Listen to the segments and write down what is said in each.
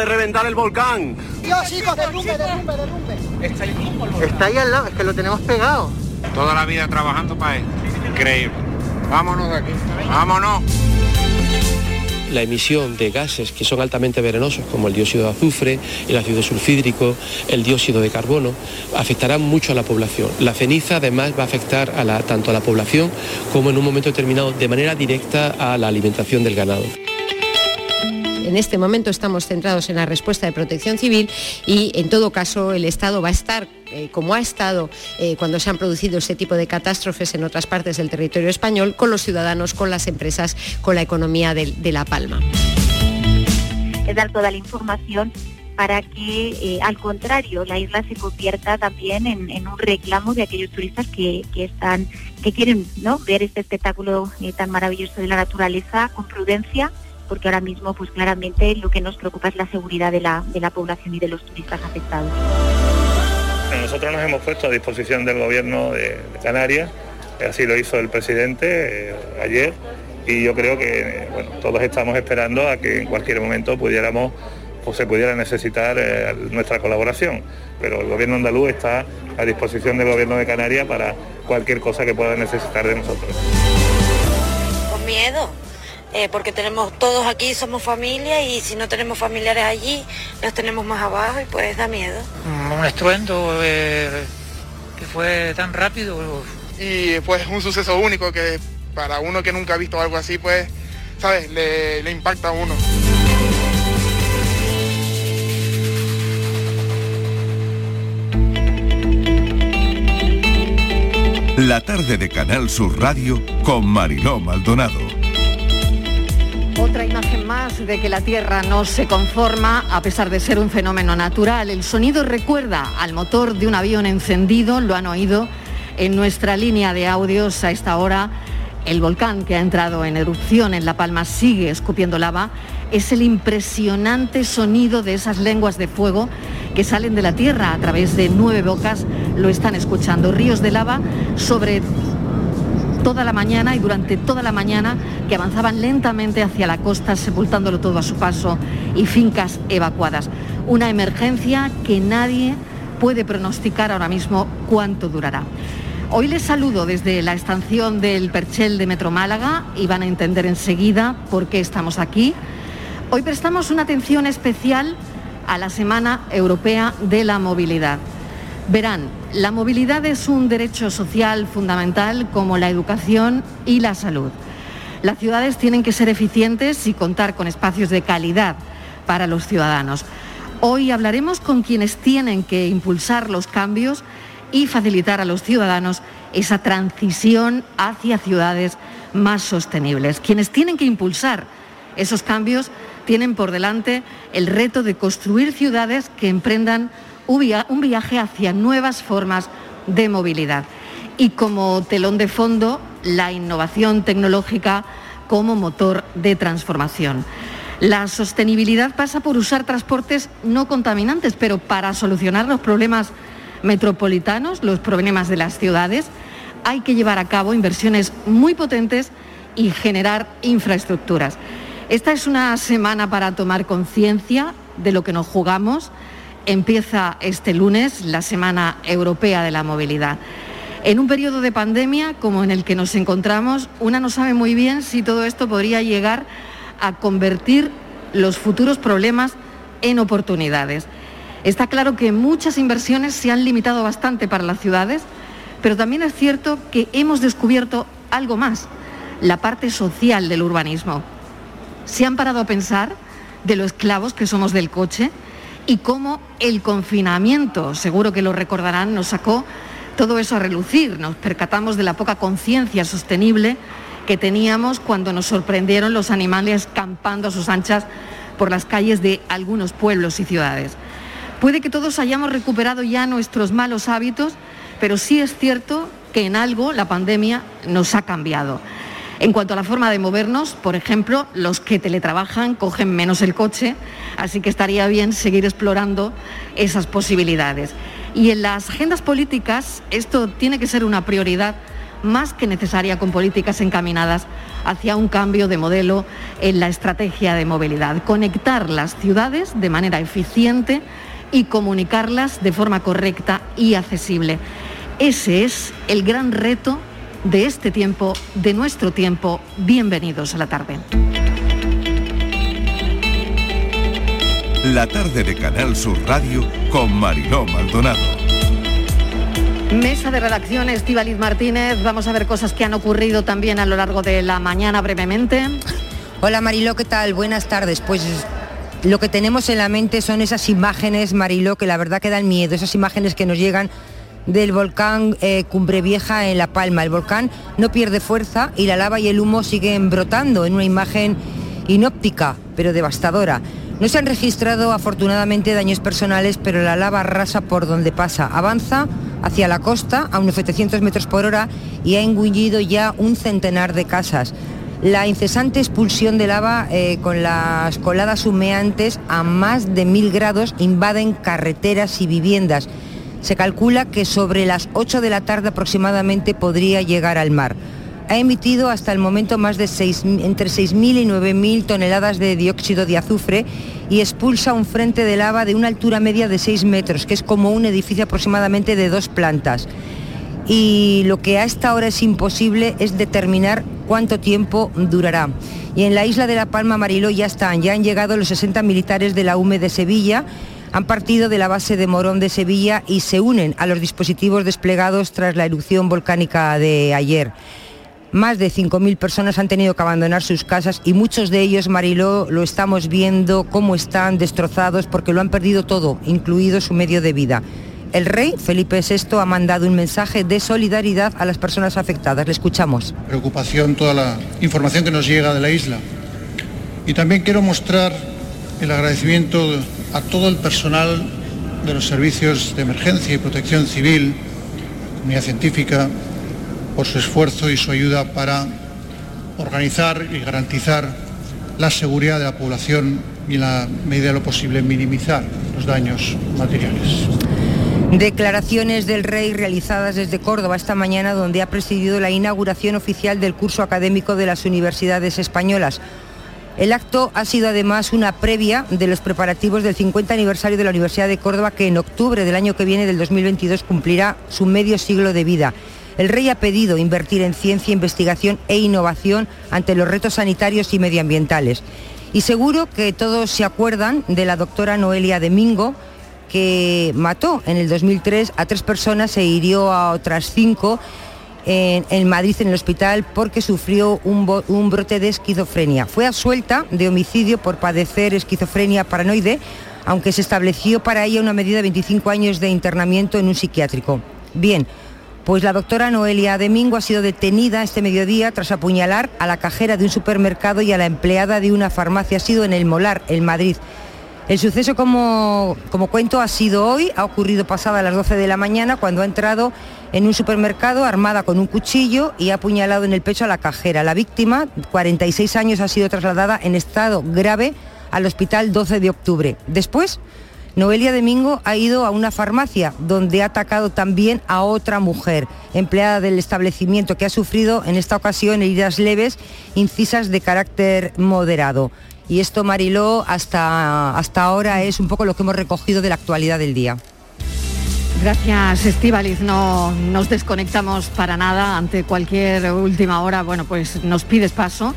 De reventar el volcán. Dios, chicos, derrumbe, derrumbe, derrumbe. Está ahí al lado, es que lo tenemos pegado. Toda la vida trabajando para él. Increíble. Vámonos de aquí. Vámonos. la emisión de gases que son altamente venenosos, como el dióxido de azufre, el ácido sulfídrico, el dióxido de carbono, afectarán mucho a la población. La ceniza además va a afectar a la- tanto a la población como en un momento determinado de manera directa a la alimentación del ganado. En este momento estamos centrados en la respuesta de protección civil y en todo caso el Estado va a estar, eh, como ha estado eh, cuando se han producido este tipo de catástrofes en otras partes del territorio español, con los ciudadanos, con las empresas, con la economía de, La Palma. es dar toda la información para que, eh, al contrario, la isla se convierta también en, un reclamo de aquellos turistas que, quieren ver este espectáculo tan maravilloso de la naturaleza con prudencia, porque ahora mismo, pues claramente, lo que nos preocupa es la seguridad de la, de la población y de los turistas afectados. Nosotros nos hemos puesto a disposición del gobierno de, de Canarias, así lo hizo el presidente eh, ayer, y yo creo que eh, bueno, todos estamos esperando a que en cualquier momento pudiéramos o se pudiera necesitar eh, nuestra colaboración. Pero el gobierno andaluz está a disposición del gobierno de Canarias para cualquier cosa que pueda necesitar de nosotros. Con miedo, eh, porque tenemos todos aquí, somos familia y si no tenemos familiares allí, los tenemos más abajo y pues da miedo. un estruendo eh, que fue tan rápido. y pues un suceso único que para uno que nunca ha visto algo así, pues, ¿sabes? Le, le impacta a uno. La tarde de Canal Sur Radio con Mariló Maldonado. Otra imagen más de que la Tierra no se conforma a pesar de ser un fenómeno natural. El sonido recuerda al motor de un avión encendido, lo han oído en nuestra línea de audios a esta hora. El volcán que ha entrado en erupción en La Palma sigue escupiendo lava. Es el impresionante sonido de esas lenguas de fuego que salen de la Tierra a través de nueve bocas. Lo están escuchando. Ríos de lava sobre toda la mañana y durante toda la mañana que avanzaban lentamente hacia la costa, sepultándolo todo a su paso y fincas evacuadas. Una emergencia que nadie puede pronosticar ahora mismo cuánto durará. Hoy les saludo desde la estación del Perchel de Metro Málaga y van a entender enseguida por qué estamos aquí. Hoy prestamos una atención especial a la Semana Europea de la Movilidad. Verán, la movilidad es un derecho social fundamental como la educación y la salud. Las ciudades tienen que ser eficientes y contar con espacios de calidad para los ciudadanos. Hoy hablaremos con quienes tienen que impulsar los cambios y facilitar a los ciudadanos esa transición hacia ciudades más sostenibles. Quienes tienen que impulsar esos cambios tienen por delante el reto de construir ciudades que emprendan un via- un viaje hacia nuevas formas de movilidad. Y como telón de fondo, la innovación tecnológica como motor de transformación. La sostenibilidad pasa por usar transportes no contaminantes, pero para solucionar los problemas metropolitanos, los problemas de las ciudades, hay que llevar a cabo inversiones muy potentes y generar infraestructuras. Esta es una semana para tomar conciencia de lo que nos jugamos. Empieza este lunes la Semana Europea de la Movilidad. En un periodo de pandemia como en el que nos encontramos, una no sabe muy bien si todo esto podría llegar a convertir los futuros problemas en oportunidades. Está claro que muchas inversiones se han limitado bastante para las ciudades, pero también es cierto que hemos descubierto algo más, la parte social del urbanismo. ¿Se han parado a pensar de lo esclavos que somos del coche? Y cómo el confinamiento, seguro que lo recordarán, nos sacó todo eso a relucir. Nos percatamos de la poca conciencia sostenible que teníamos cuando nos sorprendieron los animales campando a sus anchas por las calles de algunos pueblos y ciudades. Puede que todos hayamos recuperado ya nuestros malos hábitos, pero sí es cierto que en algo la pandemia nos ha cambiado. En cuanto a la forma de movernos, por ejemplo, los que teletrabajan cogen menos el coche, así que estaría bien seguir explorando esas posibilidades. Y en las agendas políticas esto tiene que ser una prioridad más que necesaria con políticas encaminadas hacia un cambio de modelo en la estrategia de movilidad. Conectar las ciudades de manera eficiente y comunicarlas de forma correcta y accesible. Ese es el gran reto de este tiempo, de nuestro tiempo. Bienvenidos a la tarde. La tarde de Canal Sur Radio con Mariló Maldonado. Mesa de redacción, Estíbaliz Martínez. Vamos a ver cosas que han ocurrido también a lo largo de la mañana brevemente. Hola Mariló, ¿qué tal? Buenas tardes. Pues lo que tenemos en la mente son esas imágenes, Mariló, que la verdad que dan miedo, esas imágenes que nos llegan del volcán eh, Cumbre Vieja en La Palma. El volcán no pierde fuerza y la lava y el humo siguen brotando en una imagen inóptica, pero devastadora. No se han registrado afortunadamente daños personales, pero la lava arrasa por donde pasa. Avanza hacia la costa a unos 700 metros por hora y ha engullido ya un centenar de casas. La incesante expulsión de lava eh, con las coladas humeantes a más de mil grados invaden carreteras y viviendas se calcula que sobre las 8 de la tarde aproximadamente podría llegar al mar. Ha emitido hasta el momento más de entre 6.000 y 9.000 toneladas de dióxido de azufre y expulsa un frente de lava de una altura media de 6 metros, que es como un edificio aproximadamente de dos plantas. Y lo que a esta hora es imposible es determinar cuánto tiempo durará. Y en la isla de La Palma Mariló ya están, ya han llegado los 60 militares de la UME de Sevilla han partido de la base de Morón de Sevilla y se unen a los dispositivos desplegados tras la erupción volcánica de ayer. Más de 5.000 personas han tenido que abandonar sus casas y muchos de ellos, Mariló, lo estamos viendo cómo están destrozados porque lo han perdido todo, incluido su medio de vida. El rey Felipe VI ha mandado un mensaje de solidaridad a las personas afectadas. Le escuchamos. Preocupación toda la información que nos llega de la isla. Y también quiero mostrar el agradecimiento a todo el personal de los servicios de emergencia y protección civil, comunidad científica, por su esfuerzo y su ayuda para organizar y garantizar la seguridad de la población y en la medida de lo posible minimizar los daños materiales. Declaraciones del rey realizadas desde Córdoba esta mañana donde ha presidido la inauguración oficial del curso académico de las universidades españolas el acto ha sido además una previa de los preparativos del 50 aniversario de la Universidad de Córdoba que en octubre del año que viene, del 2022, cumplirá su medio siglo de vida. El rey ha pedido invertir en ciencia, investigación e innovación ante los retos sanitarios y medioambientales. Y seguro que todos se acuerdan de la doctora Noelia Domingo, que mató en el 2003 a tres personas e hirió a otras cinco en, Madrid en el hospital porque sufrió un, un brote de esquizofrenia. Fue absuelta de homicidio por padecer esquizofrenia paranoide, aunque se estableció para ella una medida de 25 años de internamiento en un psiquiátrico. Bien, pues la doctora Noelia Domingo ha sido detenida este mediodía tras apuñalar a la cajera de un supermercado y a la empleada de una farmacia. Ha sido en el Molar, en Madrid. El suceso, como, como cuento, ha sido hoy, ha ocurrido pasada las 12 de la mañana, cuando ha entrado en un supermercado armada con un cuchillo y ha apuñalado en el pecho a la cajera. La víctima, 46 años, ha sido trasladada en estado grave al hospital 12 de octubre. Después, Noelia Domingo ha ido a una farmacia donde ha atacado también a otra mujer, empleada del establecimiento, que ha sufrido en esta ocasión heridas leves, incisas de carácter moderado. Y esto, Mariló, hasta, hasta ahora es un poco lo que hemos recogido de la actualidad del día. Gracias, Estíbaliz. No nos desconectamos para nada ante cualquier última hora. Bueno, pues nos pides paso.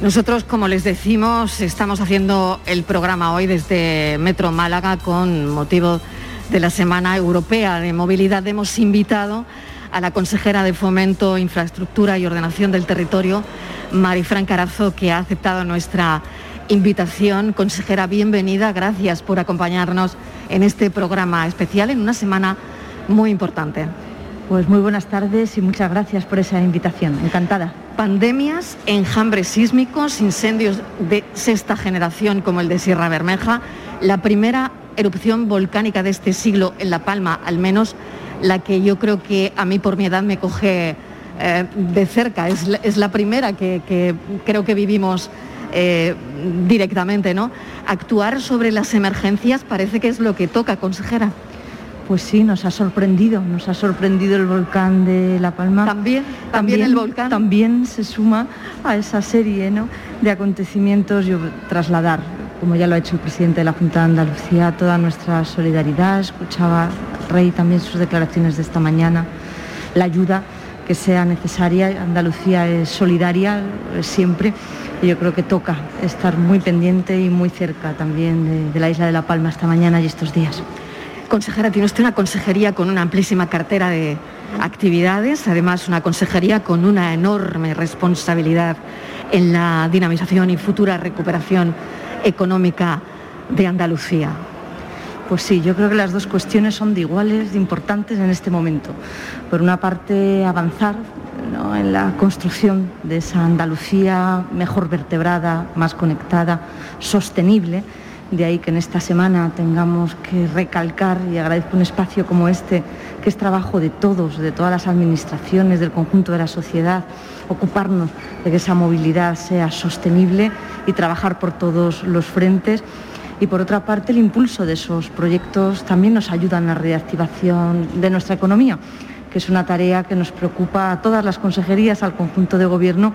Nosotros, como les decimos, estamos haciendo el programa hoy desde Metro Málaga con motivo de la Semana Europea de Movilidad. Hemos invitado a la consejera de Fomento, Infraestructura y Ordenación del Territorio, Marifran Carazo, que ha aceptado nuestra invitación. Consejera, bienvenida, gracias por acompañarnos en este programa especial en una semana muy importante. Pues muy buenas tardes y muchas gracias por esa invitación. Encantada. Pandemias, enjambres sísmicos, incendios de sexta generación como el de Sierra Bermeja, la primera erupción volcánica de este siglo en La Palma, al menos la que yo creo que a mí por mi edad me coge eh, de cerca. Es la, primera que, creo que vivimos eh, directamente, ¿no? Actuar sobre las emergencias parece que es lo que toca, consejera. Pues sí, nos ha sorprendido, nos ha sorprendido el volcán de La Palma. También, también, el volcán. También se suma a esa serie de acontecimientos. Yo trasladar, como ya lo ha hecho el presidente de la Junta de Andalucía, toda nuestra solidaridad. Escuchaba Rey también sus declaraciones de esta mañana, la ayuda que sea necesaria. Andalucía es solidaria siempre yo creo que toca estar muy pendiente y muy cerca también de, la isla de La Palma esta mañana y estos días. Consejera, tiene usted una consejería con una amplísima cartera de actividades, además una consejería con una enorme responsabilidad en la dinamización y futura recuperación económica de Andalucía. Pues sí, yo creo que las dos cuestiones son de iguales, de importantes en este momento. Por una parte, avanzar en la construcción de esa Andalucía mejor vertebrada, más conectada, sostenible. De ahí que en esta semana tengamos que recalcar, y agradezco un espacio como este, que es trabajo de todos, de todas las administraciones, del conjunto de la sociedad, ocuparnos de que esa movilidad sea sostenible y trabajar por todos los frentes. Y por otra parte el impulso de esos proyectos también nos ayuda en la reactivación de nuestra economía, que es una tarea que nos preocupa a todas las consejerías, al conjunto de gobierno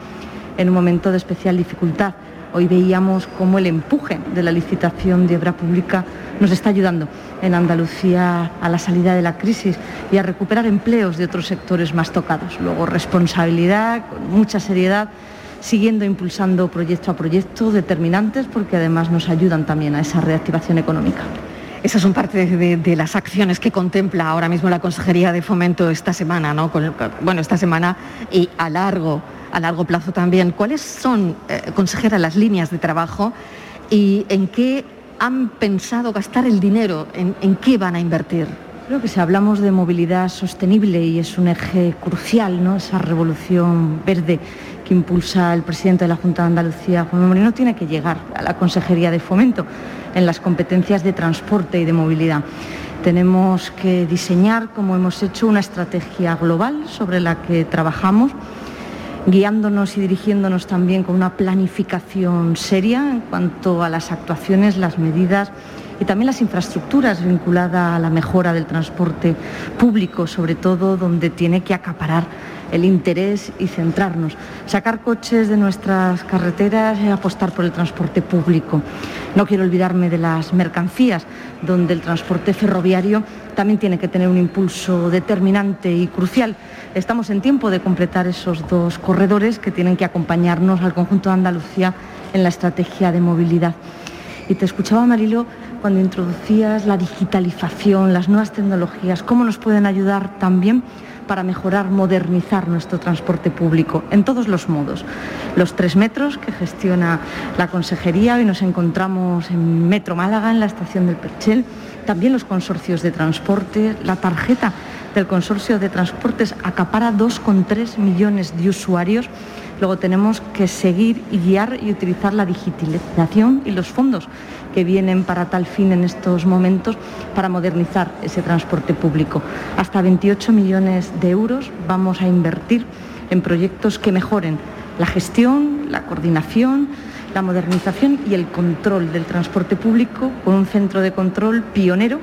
en un momento de especial dificultad. Hoy veíamos cómo el empuje de la licitación de obra pública nos está ayudando en Andalucía a la salida de la crisis y a recuperar empleos de otros sectores más tocados. Luego, responsabilidad, con mucha seriedad siguiendo impulsando proyecto a proyecto determinantes porque además nos ayudan también a esa reactivación económica. Esas son parte de, las acciones que contempla ahora mismo la Consejería de Fomento esta semana, ¿no? bueno, esta semana y a largo, a largo plazo también. ¿Cuáles son, eh, consejera, las líneas de trabajo y en qué han pensado gastar el dinero, en, qué van a invertir? Creo que si hablamos de movilidad sostenible y es un eje crucial, ¿no? esa revolución verde que impulsa el presidente de la Junta de Andalucía, Juan Moreno, tiene que llegar a la Consejería de Fomento en las competencias de transporte y de movilidad. Tenemos que diseñar, como hemos hecho, una estrategia global sobre la que trabajamos, guiándonos y dirigiéndonos también con una planificación seria en cuanto a las actuaciones, las medidas y también las infraestructuras vinculadas a la mejora del transporte público, sobre todo donde tiene que acaparar el interés y centrarnos. Sacar coches de nuestras carreteras apostar por el transporte público. No quiero olvidarme de las mercancías, donde el transporte ferroviario también tiene que tener un impulso determinante y crucial. Estamos en tiempo de completar esos dos corredores que tienen que acompañarnos al conjunto de Andalucía en la estrategia de movilidad. Y te escuchaba, Marilo, cuando introducías la digitalización, las nuevas tecnologías, cómo nos pueden ayudar también para mejorar, modernizar nuestro transporte público en todos los modos. Los tres metros que gestiona la Consejería, hoy nos encontramos en Metro Málaga, en la estación del Perchel, también los consorcios de transporte, la tarjeta del consorcio de transportes acapara 2,3 millones de usuarios. Luego tenemos que seguir y guiar y utilizar la digitalización y los fondos que vienen para tal fin en estos momentos para modernizar ese transporte público. Hasta 28 millones de euros vamos a invertir en proyectos que mejoren la gestión, la coordinación, la modernización y el control del transporte público con un centro de control pionero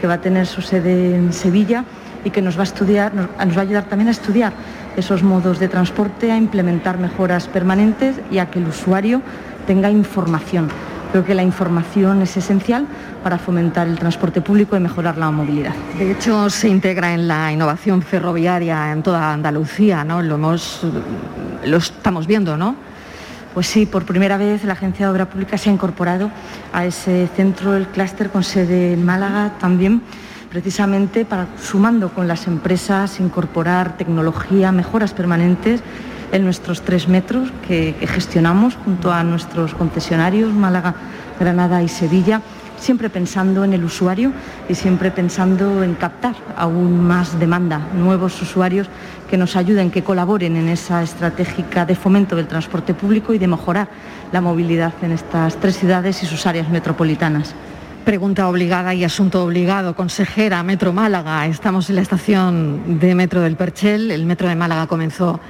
que va a tener su sede en Sevilla y que nos va a estudiar, nos, va ayudar también a estudiar esos modos de transporte, a implementar mejoras permanentes y a que el usuario tenga información Creo que la información es esencial para fomentar el transporte público y mejorar la movilidad. De hecho, se integra en la innovación ferroviaria en toda Andalucía, ¿no? Lo, hemos, lo estamos viendo, ¿no? Pues sí, por primera vez la Agencia de Obra Pública se ha incorporado a ese centro, el clúster con sede en Málaga también, precisamente para, sumando con las empresas, incorporar tecnología, mejoras permanentes en nuestros tres metros que, gestionamos junto a nuestros concesionarios Málaga, Granada y Sevilla siempre pensando en el usuario y siempre pensando en captar aún más demanda, nuevos usuarios que nos ayuden, que colaboren en esa estratégica de fomento del transporte público y de mejorar la movilidad en estas tres ciudades y sus áreas metropolitanas. Pregunta obligada y asunto obligado. Consejera, Metro Málaga. Estamos en la estación de Metro del Perchel. El Metro de Málaga comenzó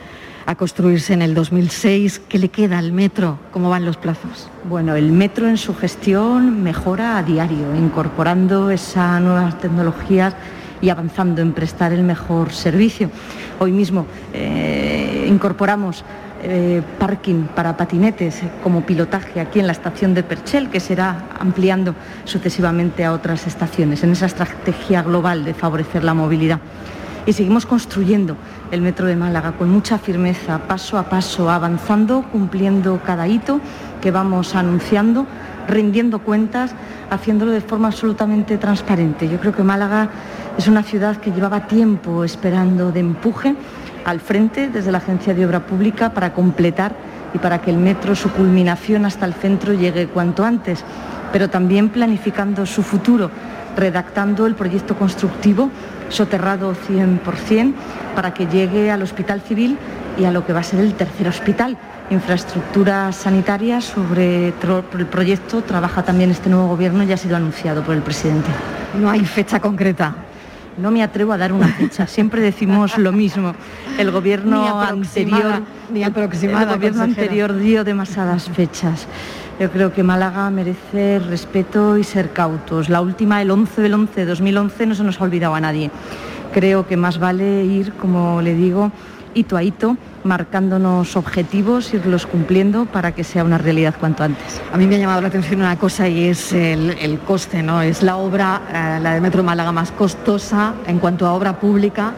a construirse en el 2006. ¿Qué le queda al metro? ¿Cómo van los plazos? Bueno, el metro en su gestión mejora a diario, incorporando esas nuevas tecnologías y avanzando en prestar el mejor servicio. Hoy mismo eh, incorporamos eh, parking para patinetes como pilotaje aquí en la estación de Perchel, que será ampliando sucesivamente a otras estaciones en esa estrategia global de favorecer la movilidad. Y seguimos construyendo el Metro de Málaga con mucha firmeza, paso a paso, avanzando, cumpliendo cada hito que vamos anunciando, rindiendo cuentas, haciéndolo de forma absolutamente transparente. Yo creo que Málaga es una ciudad que llevaba tiempo esperando de empuje al frente desde la Agencia de Obra Pública para completar y para que el metro, su culminación hasta el centro, llegue cuanto antes, pero también planificando su futuro, redactando el proyecto constructivo soterrado 100% para que llegue al Hospital Civil y a lo que va a ser el tercer hospital. Infraestructuras sanitarias sobre el proyecto trabaja también este nuevo gobierno y ha sido anunciado por el presidente. No hay fecha concreta. No me atrevo a dar una fecha, siempre decimos lo mismo. El gobierno anterior, ni aproximada, el gobierno anterior dio demasiadas fechas. Yo creo que Málaga merece respeto y ser cautos. La última, el 11 del 11 de 2011, no se nos ha olvidado a nadie. Creo que más vale ir, como le digo, hito a hito, marcándonos objetivos, irlos cumpliendo para que sea una realidad cuanto antes. A mí me ha llamado la atención una cosa y es el, coste, ¿no? Es la obra, eh, la de Metro Málaga más costosa en cuanto a obra pública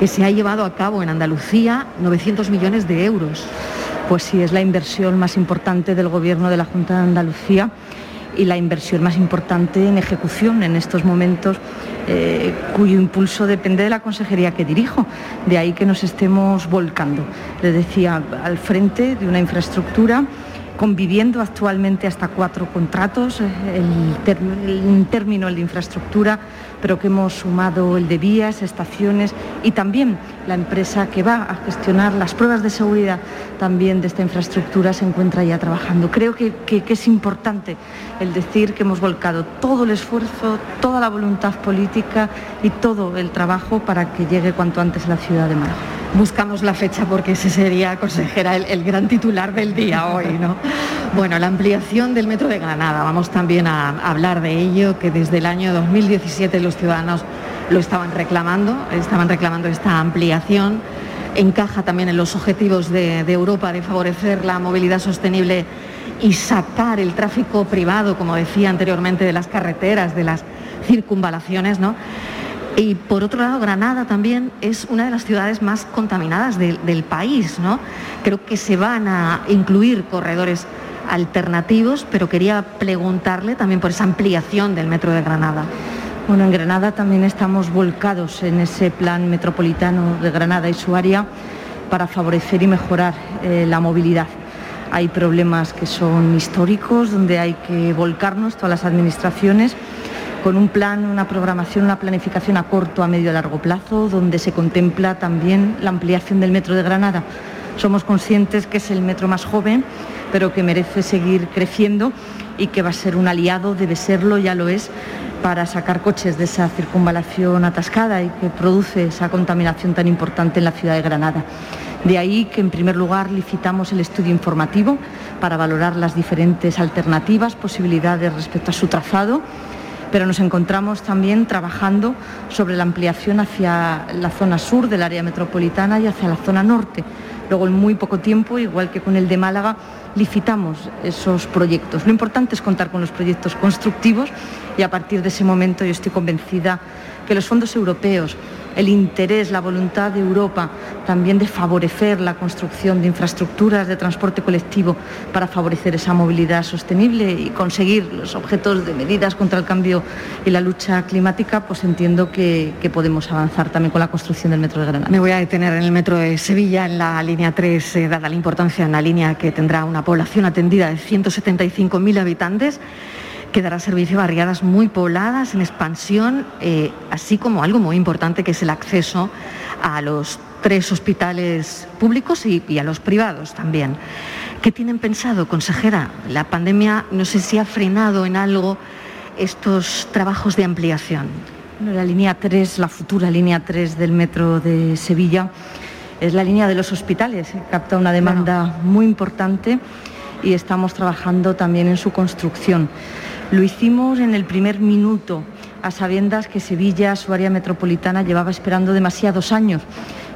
que se ha llevado a cabo en Andalucía, 900 millones de euros pues sí es la inversión más importante del Gobierno de la Junta de Andalucía y la inversión más importante en ejecución en estos momentos, eh, cuyo impulso depende de la consejería que dirijo. De ahí que nos estemos volcando, le decía, al frente de una infraestructura conviviendo actualmente hasta cuatro contratos, eh, el, término el de infraestructura, pero que hemos sumado el de vías, estaciones y también la empresa que va a gestionar las pruebas de seguridad también de esta infraestructura se encuentra ya trabajando. Creo que, es importante el decir que hemos volcado todo el esfuerzo, toda la voluntad política y todo el trabajo para que llegue cuanto antes a la ciudad de Málaga buscamos la fecha porque ese sería, consejera, el, gran titular del día hoy, ¿no? Bueno, la ampliación del metro de Granada, vamos también a, hablar de ello, que desde el año 2017 los ciudadanos lo estaban reclamando, estaban reclamando esta ampliación, encaja también en los objetivos de, de Europa de favorecer la movilidad sostenible y sacar el tráfico privado, como decía anteriormente, de las carreteras, de las circunvalaciones, ¿no? Y por otro lado, Granada también es una de las ciudades más contaminadas del país, ¿no? Creo que se van a incluir corredores alternativos, pero quería preguntarle también por esa ampliación del metro de Granada. Bueno, en Granada también estamos volcados en ese plan metropolitano de Granada y su área para favorecer y mejorar eh, la movilidad. Hay problemas que son históricos, donde hay que volcarnos todas las administraciones con un plan, una programación, una planificación a corto, a medio y largo plazo, donde se contempla también la ampliación del metro de Granada. Somos conscientes que es el metro más joven, pero que merece seguir creciendo y que va a ser un aliado, debe serlo, ya lo es, para sacar coches de esa circunvalación atascada y que produce esa contaminación tan importante en la ciudad de Granada. De ahí que en primer lugar licitamos el estudio informativo para valorar las diferentes alternativas, posibilidades respecto a su trazado pero nos encontramos también trabajando sobre la ampliación hacia la zona sur del área metropolitana y hacia la zona norte. Luego, en muy poco tiempo, igual que con el de Málaga, licitamos esos proyectos. Lo importante es contar con los proyectos constructivos y a partir de ese momento yo estoy convencida que los fondos europeos el interés, la voluntad de Europa también de favorecer la construcción de infraestructuras de transporte colectivo para favorecer esa movilidad sostenible y conseguir los objetos de medidas contra el cambio y la lucha climática, pues entiendo que, podemos avanzar también con la construcción del metro de Granada. Me voy a detener en el metro de Sevilla, en la línea 3, eh, dada la importancia en la línea que tendrá una población atendida de 175.000 habitantes que dará servicio a barriadas muy pobladas, en expansión, eh, así como algo muy importante que es el acceso a los tres hospitales públicos y, y, a los privados también. ¿Qué tienen pensado, consejera? La pandemia no sé si ha frenado en algo estos trabajos de ampliación. Bueno, la línea 3, la futura línea 3 del metro de Sevilla, es la línea de los hospitales. Capta una demanda claro. muy importante y estamos trabajando también en su construcción. Lo hicimos en el primer minuto, a sabiendas que Sevilla, su área metropolitana, llevaba esperando demasiados años.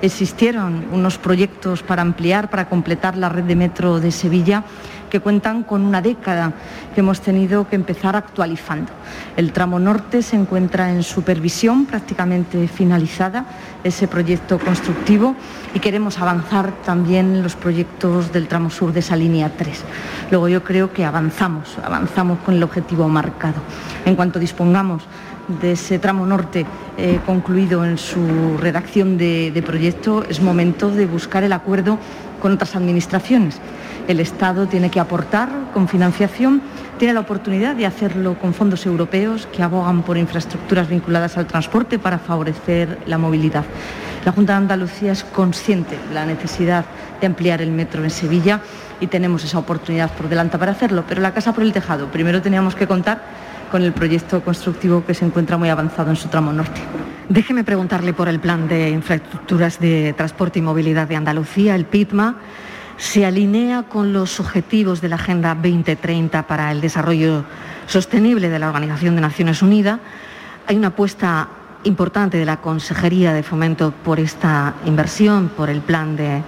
Existieron unos proyectos para ampliar, para completar la red de metro de Sevilla que cuentan con una década que hemos tenido que empezar actualizando. El tramo norte se encuentra en supervisión prácticamente finalizada, ese proyecto constructivo, y queremos avanzar también los proyectos del tramo sur de esa línea 3. Luego yo creo que avanzamos, avanzamos con el objetivo marcado. En cuanto dispongamos de ese tramo norte eh, concluido en su redacción de, de proyecto, es momento de buscar el acuerdo con otras administraciones el Estado tiene que aportar con financiación, tiene la oportunidad de hacerlo con fondos europeos que abogan por infraestructuras vinculadas al transporte para favorecer la movilidad. La Junta de Andalucía es consciente de la necesidad de ampliar el metro en Sevilla y tenemos esa oportunidad por delante para hacerlo, pero la casa por el tejado. Primero teníamos que contar con el proyecto constructivo que se encuentra muy avanzado en su tramo norte. Déjeme preguntarle por el plan de infraestructuras de transporte y movilidad de Andalucía, el PITMA se alinea con los objetivos de la Agenda 2030 para el Desarrollo Sostenible de la Organización de Naciones Unidas. Hay una apuesta importante de la Consejería de Fomento por esta inversión, por el Plan de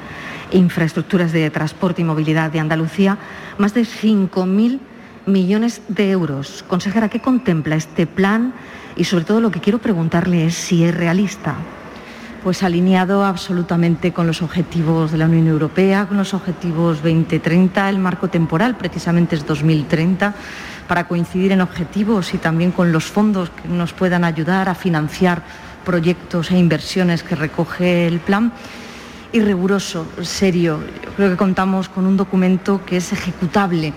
Infraestructuras de Transporte y Movilidad de Andalucía, más de 5.000 millones de euros. Consejera, ¿qué contempla este plan? Y sobre todo lo que quiero preguntarle es si es realista pues alineado absolutamente con los objetivos de la Unión Europea, con los objetivos 2030, el marco temporal precisamente es 2030, para coincidir en objetivos y también con los fondos que nos puedan ayudar a financiar proyectos e inversiones que recoge el plan. Y riguroso, serio. Yo creo que contamos con un documento que es ejecutable,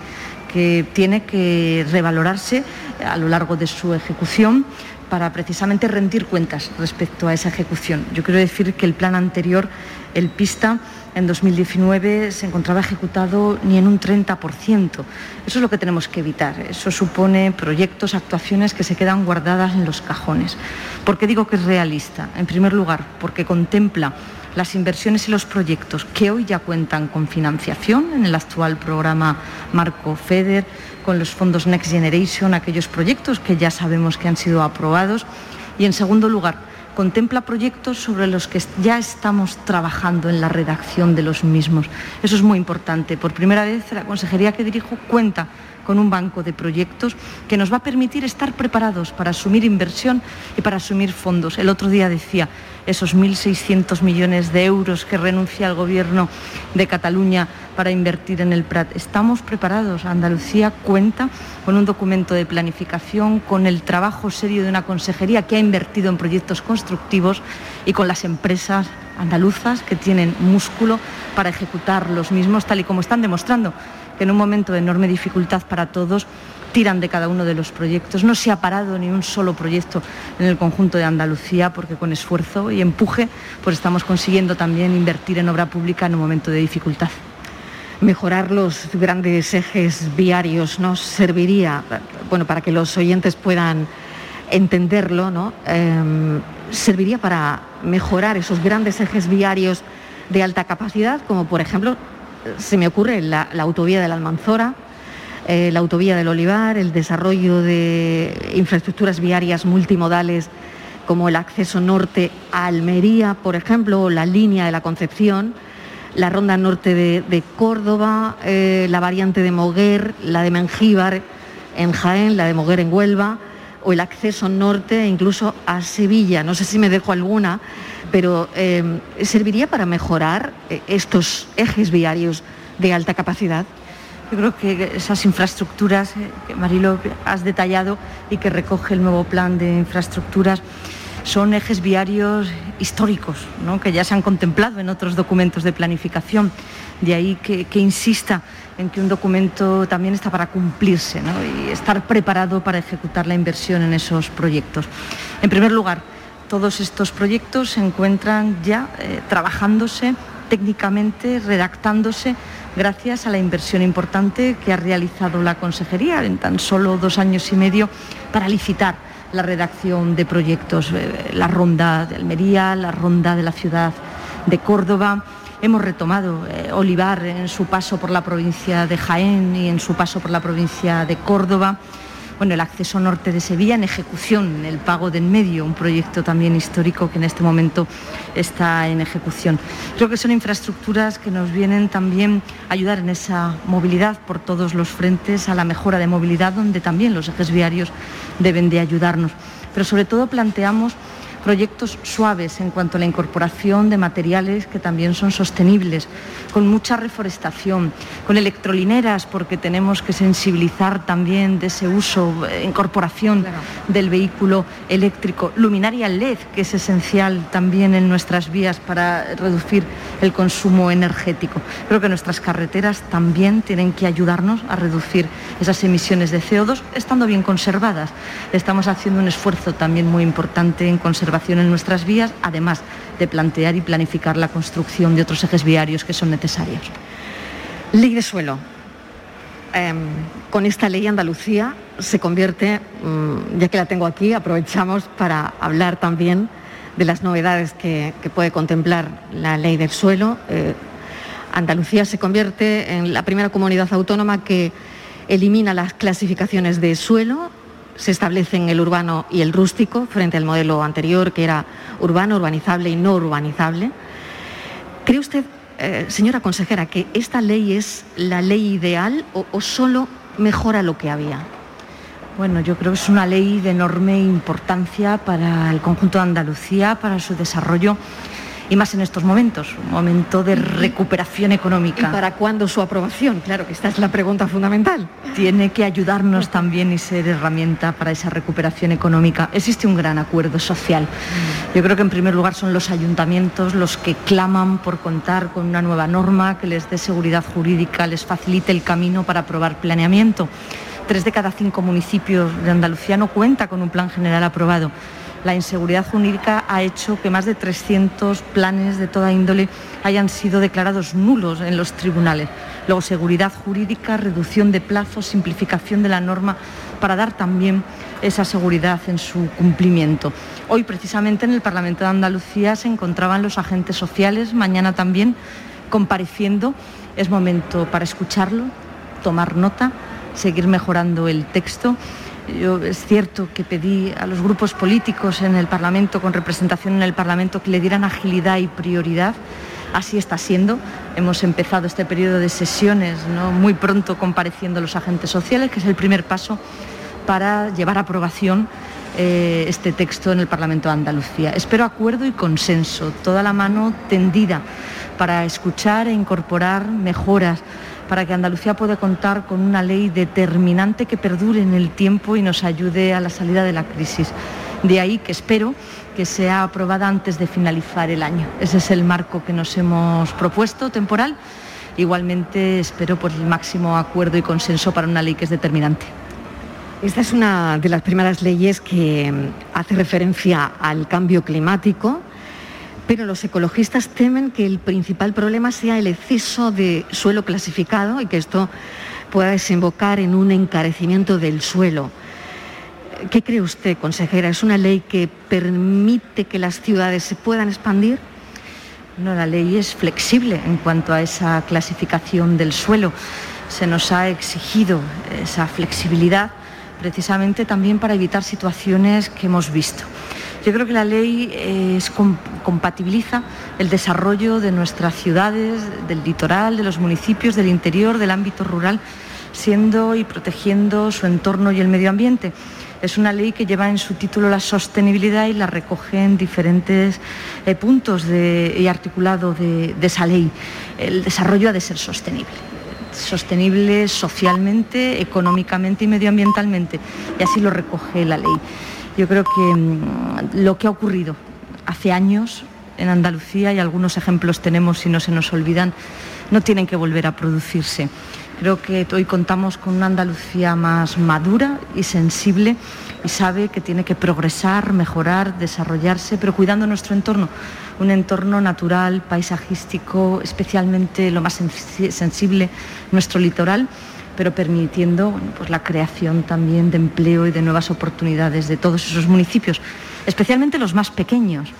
que tiene que revalorarse a lo largo de su ejecución para precisamente rendir cuentas respecto a esa ejecución. Yo quiero decir que el plan anterior, el PISTA, en 2019 se encontraba ejecutado ni en un 30%. Eso es lo que tenemos que evitar. Eso supone proyectos, actuaciones que se quedan guardadas en los cajones. ¿Por qué digo que es realista? En primer lugar, porque contempla las inversiones y los proyectos que hoy ya cuentan con financiación en el actual programa Marco FEDER, con los fondos Next Generation, aquellos proyectos que ya sabemos que han sido aprobados. Y en segundo lugar, contempla proyectos sobre los que ya estamos trabajando en la redacción de los mismos. Eso es muy importante. Por primera vez la consejería que dirijo cuenta con un banco de proyectos que nos va a permitir estar preparados para asumir inversión y para asumir fondos. El otro día decía, esos 1.600 millones de euros que renuncia el Gobierno de Cataluña para invertir en el Prat. Estamos preparados. Andalucía cuenta con un documento de planificación, con el trabajo serio de una consejería que ha invertido en proyectos constructivos y con las empresas andaluzas que tienen músculo para ejecutar los mismos, tal y como están demostrando que en un momento de enorme dificultad para todos tiran de cada uno de los proyectos. No se ha parado ni un solo proyecto en el conjunto de Andalucía porque con esfuerzo y empuje pues estamos consiguiendo también invertir en obra pública en un momento de dificultad. Mejorar los grandes ejes viarios nos serviría, bueno, para que los oyentes puedan entenderlo, ¿no? Eh, serviría para mejorar esos grandes ejes viarios de alta capacidad, como por ejemplo se me ocurre la autovía de la Almanzora, eh, la autovía del Olivar, el desarrollo de infraestructuras viarias multimodales como el acceso norte a Almería, por ejemplo, o la línea de la Concepción, la ronda norte de, Córdoba, eh, la variante de Moguer, la de Mengíbar en Jaén, la de Moguer en Huelva, o el acceso norte e incluso a Sevilla. No sé si me dejo alguna, pero eh, ¿serviría para mejorar estos ejes viarios de alta capacidad? Yo creo que esas infraestructuras que Marilo has detallado y que recoge el nuevo plan de infraestructuras son ejes viarios históricos, que ya se han contemplado en otros documentos de planificación. De ahí que, insista en que un documento también está para cumplirse y estar preparado para ejecutar la inversión en esos proyectos. En primer lugar, todos estos proyectos se encuentran ya eh, trabajándose técnicamente, redactándose gracias a la inversión importante que ha realizado la Consejería en tan solo dos años y medio para licitar la redacción de proyectos, eh, la ronda de Almería, la ronda de la ciudad de Córdoba. Hemos retomado eh, Olivar en su paso por la provincia de Jaén y en su paso por la provincia de Córdoba bueno, el acceso norte de Sevilla en ejecución, el pago de en medio, un proyecto también histórico que en este momento está en ejecución. Creo que son infraestructuras que nos vienen también a ayudar en esa movilidad por todos los frentes, a la mejora de movilidad, donde también los ejes viarios deben de ayudarnos. Pero sobre todo planteamos proyectos suaves en cuanto a la incorporación de materiales que también son sostenibles, con mucha reforestación, con electrolineras, porque tenemos que sensibilizar también de ese uso, eh, incorporación del vehículo eléctrico, luminaria LED, que es esencial también en nuestras vías para reducir el consumo energético. Creo que nuestras carreteras también tienen que ayudarnos a reducir esas emisiones de CO2, estando bien conservadas. Estamos haciendo un esfuerzo también muy importante en conservar en nuestras vías, además de plantear y planificar la construcción de otros ejes viarios que son necesarios. Ley de suelo. Em, con esta ley Andalucía se convierte, mm, ya que la tengo aquí, aprovechamos para hablar también de las novedades que, puede contemplar la ley del suelo. Eh, Andalucía se convierte en la primera comunidad autónoma que elimina las clasificaciones de suelo se establecen el urbano y el rústico frente al modelo anterior que era urbano, urbanizable y no urbanizable. ¿Cree usted, eh, señora consejera, que esta ley es la ley ideal o, o solo mejora lo que había? Bueno, yo creo que es una ley de enorme importancia para el conjunto de Andalucía, para su desarrollo y más en estos momentos, un momento de recuperación económica. ¿Y para cuándo su aprobación? Claro que esta es la pregunta fundamental. Tiene que ayudarnos también y ser herramienta para esa recuperación económica. Existe un gran acuerdo social. Yo creo que en primer lugar son los ayuntamientos los que claman por contar con una nueva norma que les dé seguridad jurídica, les facilite el camino para aprobar planeamiento. Tres de cada cinco municipios de Andalucía no cuenta con un plan general aprobado la inseguridad jurídica ha hecho que más de 300 planes de toda índole hayan sido declarados nulos en los tribunales. Luego, seguridad jurídica, reducción de plazos, simplificación de la norma para dar también esa seguridad en su cumplimiento. Hoy, precisamente, en el Parlamento de Andalucía se encontraban los agentes sociales, mañana también compareciendo. Es momento para escucharlo, tomar nota, seguir mejorando el texto yo es cierto que pedí a los grupos políticos en el Parlamento, con representación en el Parlamento, que le dieran agilidad y prioridad. Así está siendo. Hemos empezado este periodo de sesiones muy pronto compareciendo los agentes sociales, que es el primer paso para llevar a aprobación eh, este texto en el Parlamento de Andalucía. Espero acuerdo y consenso, toda la mano tendida para escuchar e incorporar mejoras para que Andalucía pueda contar con una ley determinante que perdure en el tiempo y nos ayude a la salida de la crisis. De ahí que espero que sea aprobada antes de finalizar el año. Ese es el marco que nos hemos propuesto temporal. Igualmente espero por el máximo acuerdo y consenso para una ley que es determinante. Esta es una de las primeras leyes que hace referencia al cambio climático pero los ecologistas temen que el principal problema sea el exceso de suelo clasificado y que esto pueda desembocar en un encarecimiento del suelo. ¿Qué cree usted, consejera? ¿Es una ley que permite que las ciudades se puedan expandir? No, la ley es flexible en cuanto a esa clasificación del suelo. Se nos ha exigido esa flexibilidad precisamente también para evitar situaciones que hemos visto. Yo creo que la ley eh, compatibiliza el desarrollo de nuestras ciudades, del litoral, de los municipios, del interior, del ámbito rural, siendo y protegiendo su entorno y el medio ambiente. Es una ley que lleva en su título la sostenibilidad y la recoge en diferentes eh, puntos de, y articulado de, de esa ley. El desarrollo ha de ser sostenible sostenible socialmente, económicamente y medioambientalmente. Y así lo recoge la ley. Yo creo que mm, lo que ha ocurrido hace años en Andalucía, y algunos ejemplos tenemos si no se nos olvidan, no tienen que volver a producirse. Creo que hoy contamos con una Andalucía más madura y sensible y sabe que tiene que progresar, mejorar, desarrollarse, pero cuidando nuestro entorno, un entorno natural, paisajístico, especialmente lo más sensible, nuestro litoral, pero permitiendo pues, la creación también de empleo y de nuevas oportunidades de todos esos municipios, especialmente los más pequeños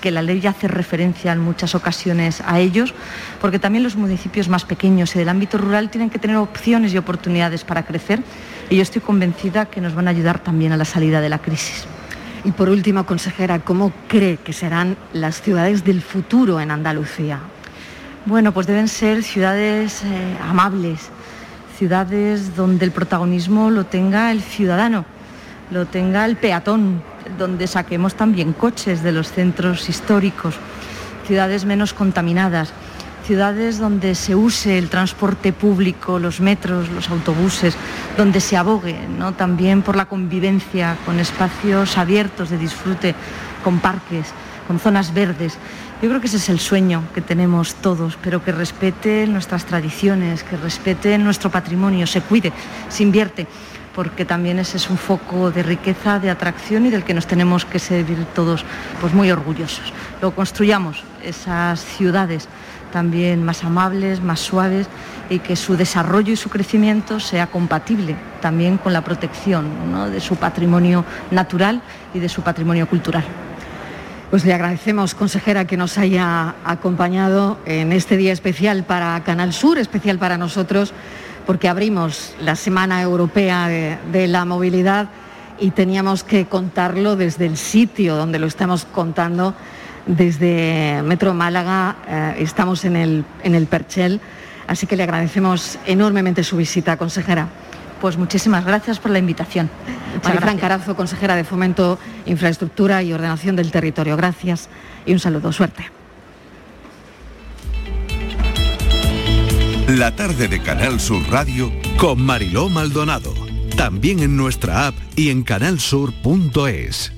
que la ley hace referencia en muchas ocasiones a ellos, porque también los municipios más pequeños y del ámbito rural tienen que tener opciones y oportunidades para crecer y yo estoy convencida que nos van a ayudar también a la salida de la crisis. Y por último, consejera, ¿cómo cree que serán las ciudades del futuro en Andalucía? Bueno, pues deben ser ciudades eh, amables, ciudades donde el protagonismo lo tenga el ciudadano, lo tenga el peatón, donde saquemos también coches de los centros históricos, ciudades menos contaminadas, ciudades donde se use el transporte público, los metros, los autobuses, donde se abogue también por la convivencia con espacios abiertos de disfrute, con parques, con zonas verdes. Yo creo que ese es el sueño que tenemos todos, pero que respete nuestras tradiciones, que respete nuestro patrimonio, se cuide, se invierte porque también ese es un foco de riqueza, de atracción y del que nos tenemos que servir todos pues muy orgullosos. Lo construyamos esas ciudades también más amables, más suaves y que su desarrollo y su crecimiento sea compatible también con la protección de su patrimonio natural y de su patrimonio cultural. Pues le agradecemos, consejera, que nos haya acompañado en este día especial para Canal Sur, especial para nosotros porque abrimos la Semana Europea de, la Movilidad y teníamos que contarlo desde el sitio donde lo estamos contando, desde Metro Málaga, eh, estamos en el, en el Perchel, así que le agradecemos enormemente su visita, consejera. Pues muchísimas gracias por la invitación. Marifran Carazo, consejera de Fomento, Infraestructura y Ordenación del Territorio. Gracias y un saludo. Suerte. La tarde de Canal Sur Radio con Mariló Maldonado. También en nuestra app y en canalsur.es.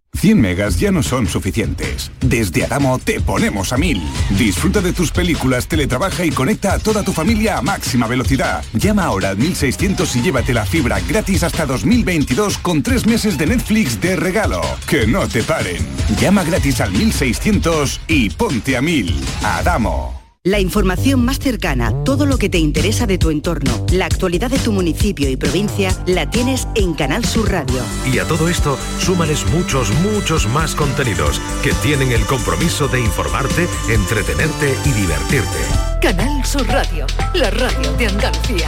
100 megas ya no son suficientes. Desde Adamo te ponemos a 1000. Disfruta de tus películas, teletrabaja y conecta a toda tu familia a máxima velocidad. Llama ahora al 1600 y llévate la fibra gratis hasta 2022 con tres meses de Netflix de regalo. Que no te paren. Llama gratis al 1600 y ponte a 1000. Adamo. La información más cercana, todo lo que te interesa de tu entorno, la actualidad de tu municipio y provincia, la tienes en Canal Sur Radio. Y a todo esto, súmales muchos, muchos más contenidos que tienen el compromiso de informarte, entretenerte y divertirte. Canal Sur Radio, la radio de Andalucía.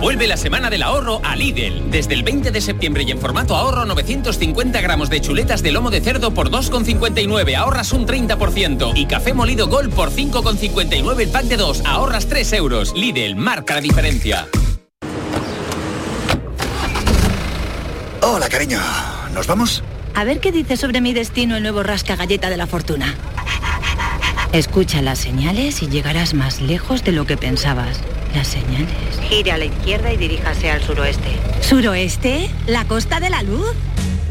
Vuelve la semana del ahorro a Lidl. Desde el 20 de septiembre y en formato ahorro 950 gramos de chuletas de lomo de cerdo por 2,59. Ahorras un 30%. Y café molido Gol por 5,59 el pack de 2. Ahorras 3 euros. Lidl, marca la diferencia. Hola, cariño. ¿Nos vamos? A ver qué dice sobre mi destino el nuevo rasca galleta de la fortuna. Escucha las señales y llegarás más lejos de lo que pensabas. Las señales. Gire a la izquierda y diríjase al suroeste. ¿Suroeste? ¿La costa de la luz?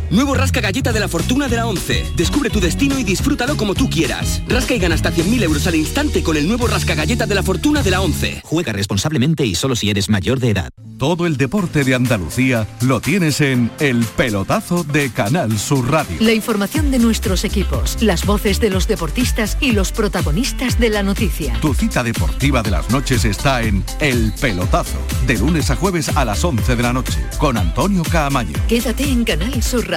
Nuevo Rasca Galleta de la Fortuna de la 11. Descubre tu destino y disfrútalo como tú quieras. Rasca y gana hasta 100.000 euros al instante con el nuevo Rasca Galleta de la Fortuna de la 11. Juega responsablemente y solo si eres mayor de edad. Todo el deporte de Andalucía lo tienes en El Pelotazo de Canal Sur Radio. La información de nuestros equipos, las voces de los deportistas y los protagonistas de la noticia. Tu cita deportiva de las noches está en El Pelotazo, de lunes a jueves a las 11 de la noche, con Antonio Caamaño. Quédate en Canal Sur Radio,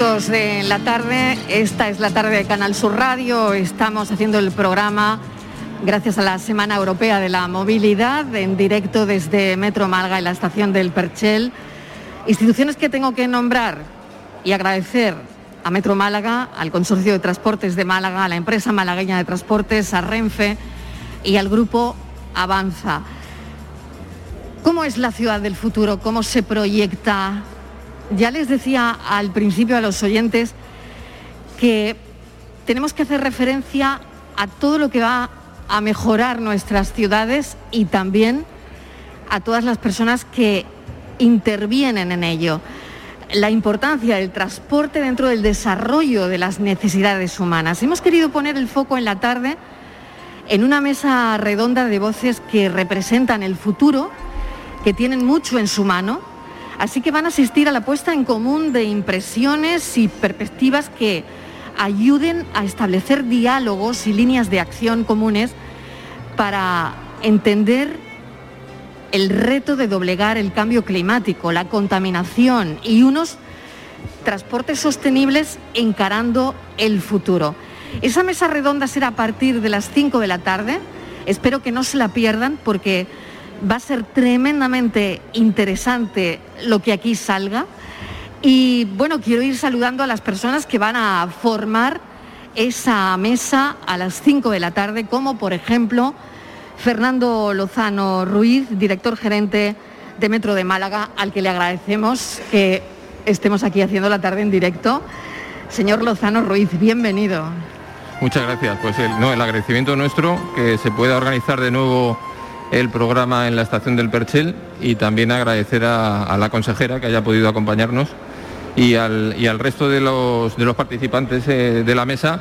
Minutos de la tarde. Esta es la tarde de Canal Sur Radio. Estamos haciendo el programa gracias a la Semana Europea de la Movilidad en directo desde Metro Málaga en la estación del Perchel. Instituciones que tengo que nombrar y agradecer a Metro Málaga, al Consorcio de Transportes de Málaga, a la empresa malagueña de transportes, a Renfe y al grupo Avanza. ¿Cómo es la ciudad del futuro? ¿Cómo se proyecta? Ya les decía al principio a los oyentes que tenemos que hacer referencia a todo lo que va a mejorar nuestras ciudades y también a todas las personas que intervienen en ello. La importancia del transporte dentro del desarrollo de las necesidades humanas. Hemos querido poner el foco en la tarde en una mesa redonda de voces que representan el futuro, que tienen mucho en su mano Así que van a asistir a la puesta en común de impresiones y perspectivas que ayuden a establecer diálogos y líneas de acción comunes para entender el reto de doblegar el cambio climático, la contaminación y unos transportes sostenibles encarando el futuro. Esa mesa redonda será a partir de las 5 de la tarde. Espero que no se la pierdan porque va a ser tremendamente interesante lo que aquí salga. Y bueno, quiero ir saludando a las personas que van a formar esa mesa a las 5 de la tarde, como por ejemplo Fernando Lozano Ruiz, director gerente de Metro de Málaga, al que le agradecemos que estemos aquí haciendo la tarde en directo. Señor Lozano Ruiz, bienvenido. Muchas gracias. Pues el, no, el agradecimiento nuestro que se pueda organizar de nuevo el programa en la estación del Perchel y también agradecer a, la consejera que haya podido acompañarnos y al, y al resto de los, de los participantes eh, de la mesa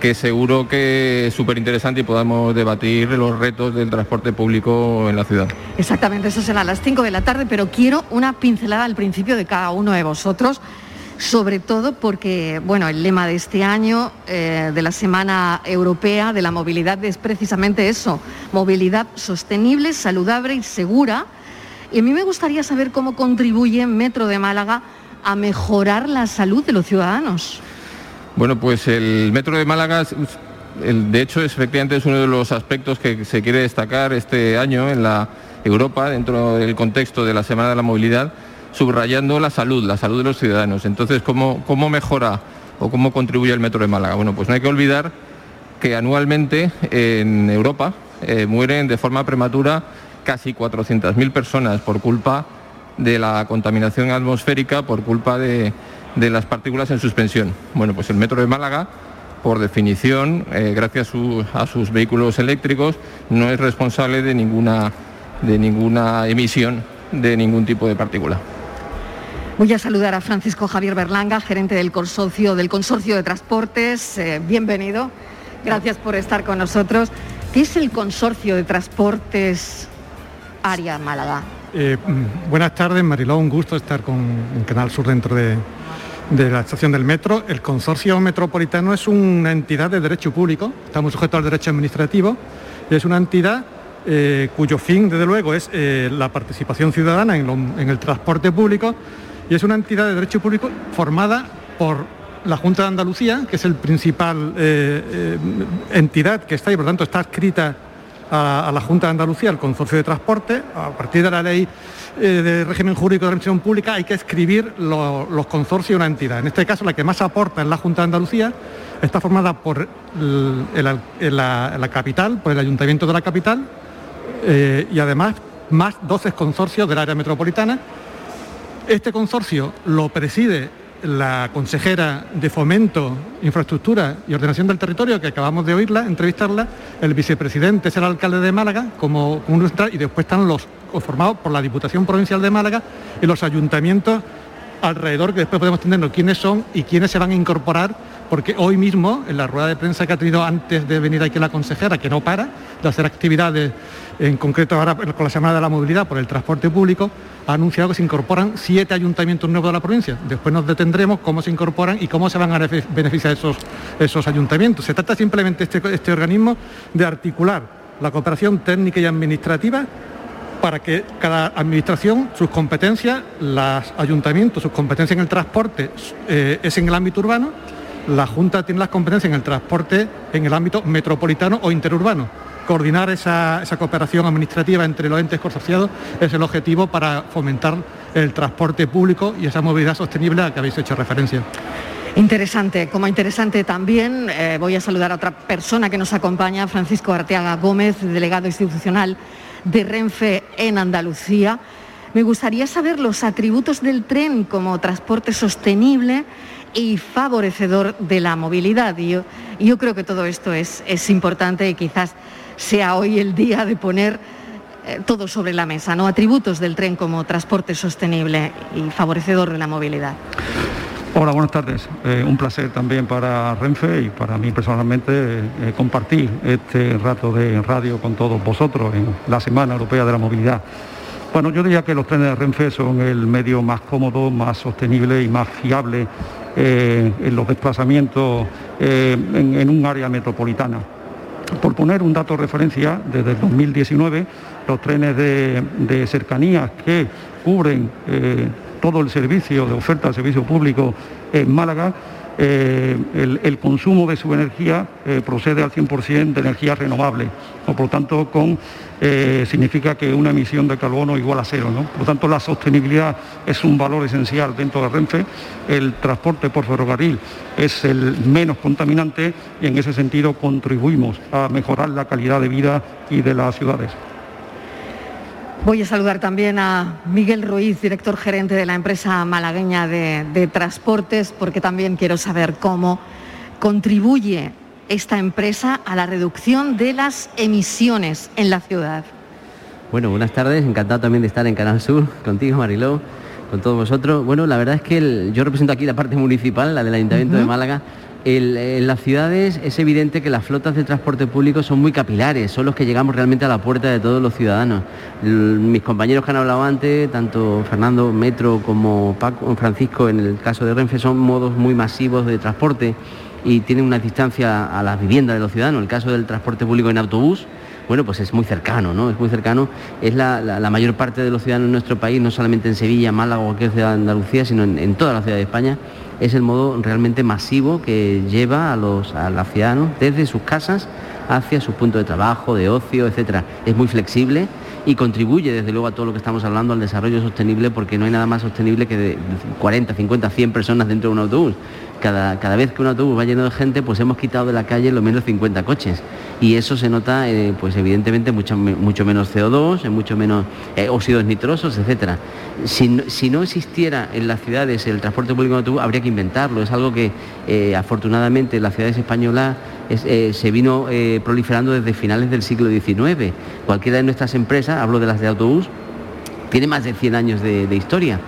que seguro que es súper interesante y podamos debatir los retos del transporte público en la ciudad. Exactamente, eso será a las 5 de la tarde, pero quiero una pincelada al principio de cada uno de vosotros sobre todo porque, bueno, el lema de este año, eh, de la Semana Europea de la Movilidad, es precisamente eso, movilidad sostenible, saludable y segura. Y a mí me gustaría saber cómo contribuye Metro de Málaga a mejorar la salud de los ciudadanos. Bueno, pues el Metro de Málaga, de hecho, es, efectivamente es uno de los aspectos que se quiere destacar este año en la Europa, dentro del contexto de la Semana de la Movilidad subrayando la salud, la salud de los ciudadanos. Entonces, ¿cómo, cómo mejora o cómo contribuye el Metro de Málaga? Bueno, pues no hay que olvidar que anualmente en Europa eh, mueren de forma prematura casi 400.000 personas por culpa de la contaminación atmosférica, por culpa de, las partículas en suspensión. Bueno, pues el Metro de Málaga, por definición, eh, gracias a sus vehículos eléctricos, no es responsable de ninguna, de ninguna emisión de ningún tipo de partícula. Voy a saludar a Francisco Javier Berlanga, gerente del consorcio, del consorcio de transportes. Eh, bienvenido. Gracias por estar con nosotros. ¿Qué es el consorcio de transportes Área Málaga? Eh, mm, buenas tardes, Mariló. Un gusto estar con Canal Sur dentro de, la estación del metro. El consorcio metropolitano es una entidad de derecho público. Estamos sujetos al derecho administrativo. Y es una entidad eh, cuyo fin, desde luego, es la participación ciudadana en el transporte público y es una entidad de derecho público formada por la Junta de Andalucía, que es el principal eh, eh, entidad que está y por tanto está adscrita a, la Junta de Andalucía, al Consorcio de Transporte. A partir de la ley eh, de régimen jurídico de administración pública hay que escribir lo- los consorcios de una entidad. En este caso, la que más aporta es la Junta de Andalucía. Está formada por la, capital, por el Ayuntamiento de la capital y además más 12 consorcios del área metropolitana. Este consorcio lo preside la consejera de Fomento, Infraestructura y Ordenación del Territorio, que acabamos de oírla, entrevistarla. El vicepresidente es el alcalde de Málaga, como, como y después están los formados por la Diputación Provincial de Málaga y los ayuntamientos alrededor, que después podemos entenderlo quiénes son y quiénes se van a incorporar, porque hoy mismo, en la rueda de prensa que ha tenido antes de venir aquí la consejera, que no para de hacer actividades, en concreto ahora con la Semana de la Movilidad por el transporte público, ha anunciado que se incorporan siete ayuntamientos nuevos de la provincia. Después nos detendremos cómo se incorporan y cómo se van a benefi- beneficiar esos, esos ayuntamientos. Se trata simplemente este, este organismo de articular la cooperación técnica y administrativa para que cada administración, sus competencias, los ayuntamientos, sus competencias en el transporte eh, es en el ámbito urbano, la Junta tiene las competencias en el transporte en el ámbito metropolitano o interurbano. Coordinar esa, esa cooperación administrativa entre los entes consorciados es el objetivo para fomentar el transporte público y esa movilidad sostenible a la que habéis hecho referencia. Interesante, como interesante también eh, voy a saludar a otra persona que nos acompaña, Francisco Arteaga Gómez, delegado institucional de Renfe en Andalucía. Me gustaría saber los atributos del tren como transporte sostenible y favorecedor de la movilidad. Y yo, yo creo que todo esto es, es importante y quizás sea hoy el día de poner eh, todo sobre la mesa, ¿no? Atributos del tren como transporte sostenible y favorecedor de la movilidad. Hola, buenas tardes. Eh, un placer también para Renfe y para mí personalmente eh, compartir este rato de radio con todos vosotros en la Semana Europea de la Movilidad. Bueno, yo diría que los trenes de Renfe son el medio más cómodo, más sostenible y más fiable en los desplazamientos en, en un área metropolitana. Por poner un dato de referencia, desde el 2019 los trenes de, de cercanías que cubren eh, todo el servicio de oferta de servicio público en Málaga, eh, el, consumo de su energía eh, procede al 100% de energía renovable, o por lo tanto con, eh, significa que una emisión de carbono igual a cero. ¿no? Por lo tanto la sostenibilidad es un valor esencial dentro de Renfe, el transporte por ferrocarril es el menos contaminante y en ese sentido contribuimos a mejorar la calidad de vida y de las ciudades. Voy a saludar también a Miguel Ruiz, director gerente de la empresa malagueña de, de transportes, porque también quiero saber cómo contribuye esta empresa a la reducción de las emisiones en la ciudad. Bueno, buenas tardes, encantado también de estar en Canal Sur, contigo Mariló, con todos vosotros. Bueno, la verdad es que el- yo represento aquí la parte municipal, la del Ayuntamiento de. Málaga. En las ciudades es evidente que las flotas de transporte público son muy capilares, son los que llegamos realmente a la puerta de todos los ciudadanos. Mis compañeros que han hablado antes, tanto Fernando Metro como Paco, Francisco, en el caso de Renfe, son modos muy masivos de transporte y tienen una distancia a las viviendas de los ciudadanos. El caso del transporte público en autobús, bueno, pues es muy cercano, ¿no? Es muy cercano. Es la mayor parte de los ciudadanos en nuestro país, no solamente en Sevilla, Málaga o cualquier ciudad de Andalucía, sino en, en toda la ciudad de España, es el modo realmente masivo que lleva a los, a los ciudadanos desde sus casas hacia sus puntos de trabajo, de ocio, etcétera. Es muy flexible y contribuye desde luego a todo lo que estamos hablando al desarrollo sostenible porque no hay nada más sostenible que de 40, 50, 100 personas dentro de un autobús. Cada, cada vez que un autobús va lleno de gente, pues hemos quitado de la calle lo menos 50 coches. Y eso se nota, eh, pues evidentemente, mucho, mucho menos CO2, en mucho menos eh, óxidos nitrosos, etcétera. Si, si no existiera en las ciudades el transporte público en autobús, habría que inventarlo. Es algo que eh, afortunadamente en las ciudades españolas es- eh, se vino eh, proliferando desde finales del siglo XIX. Cualquiera de nuestras empresas, hablo de las de autobús, tiene más de 100 años de, de historia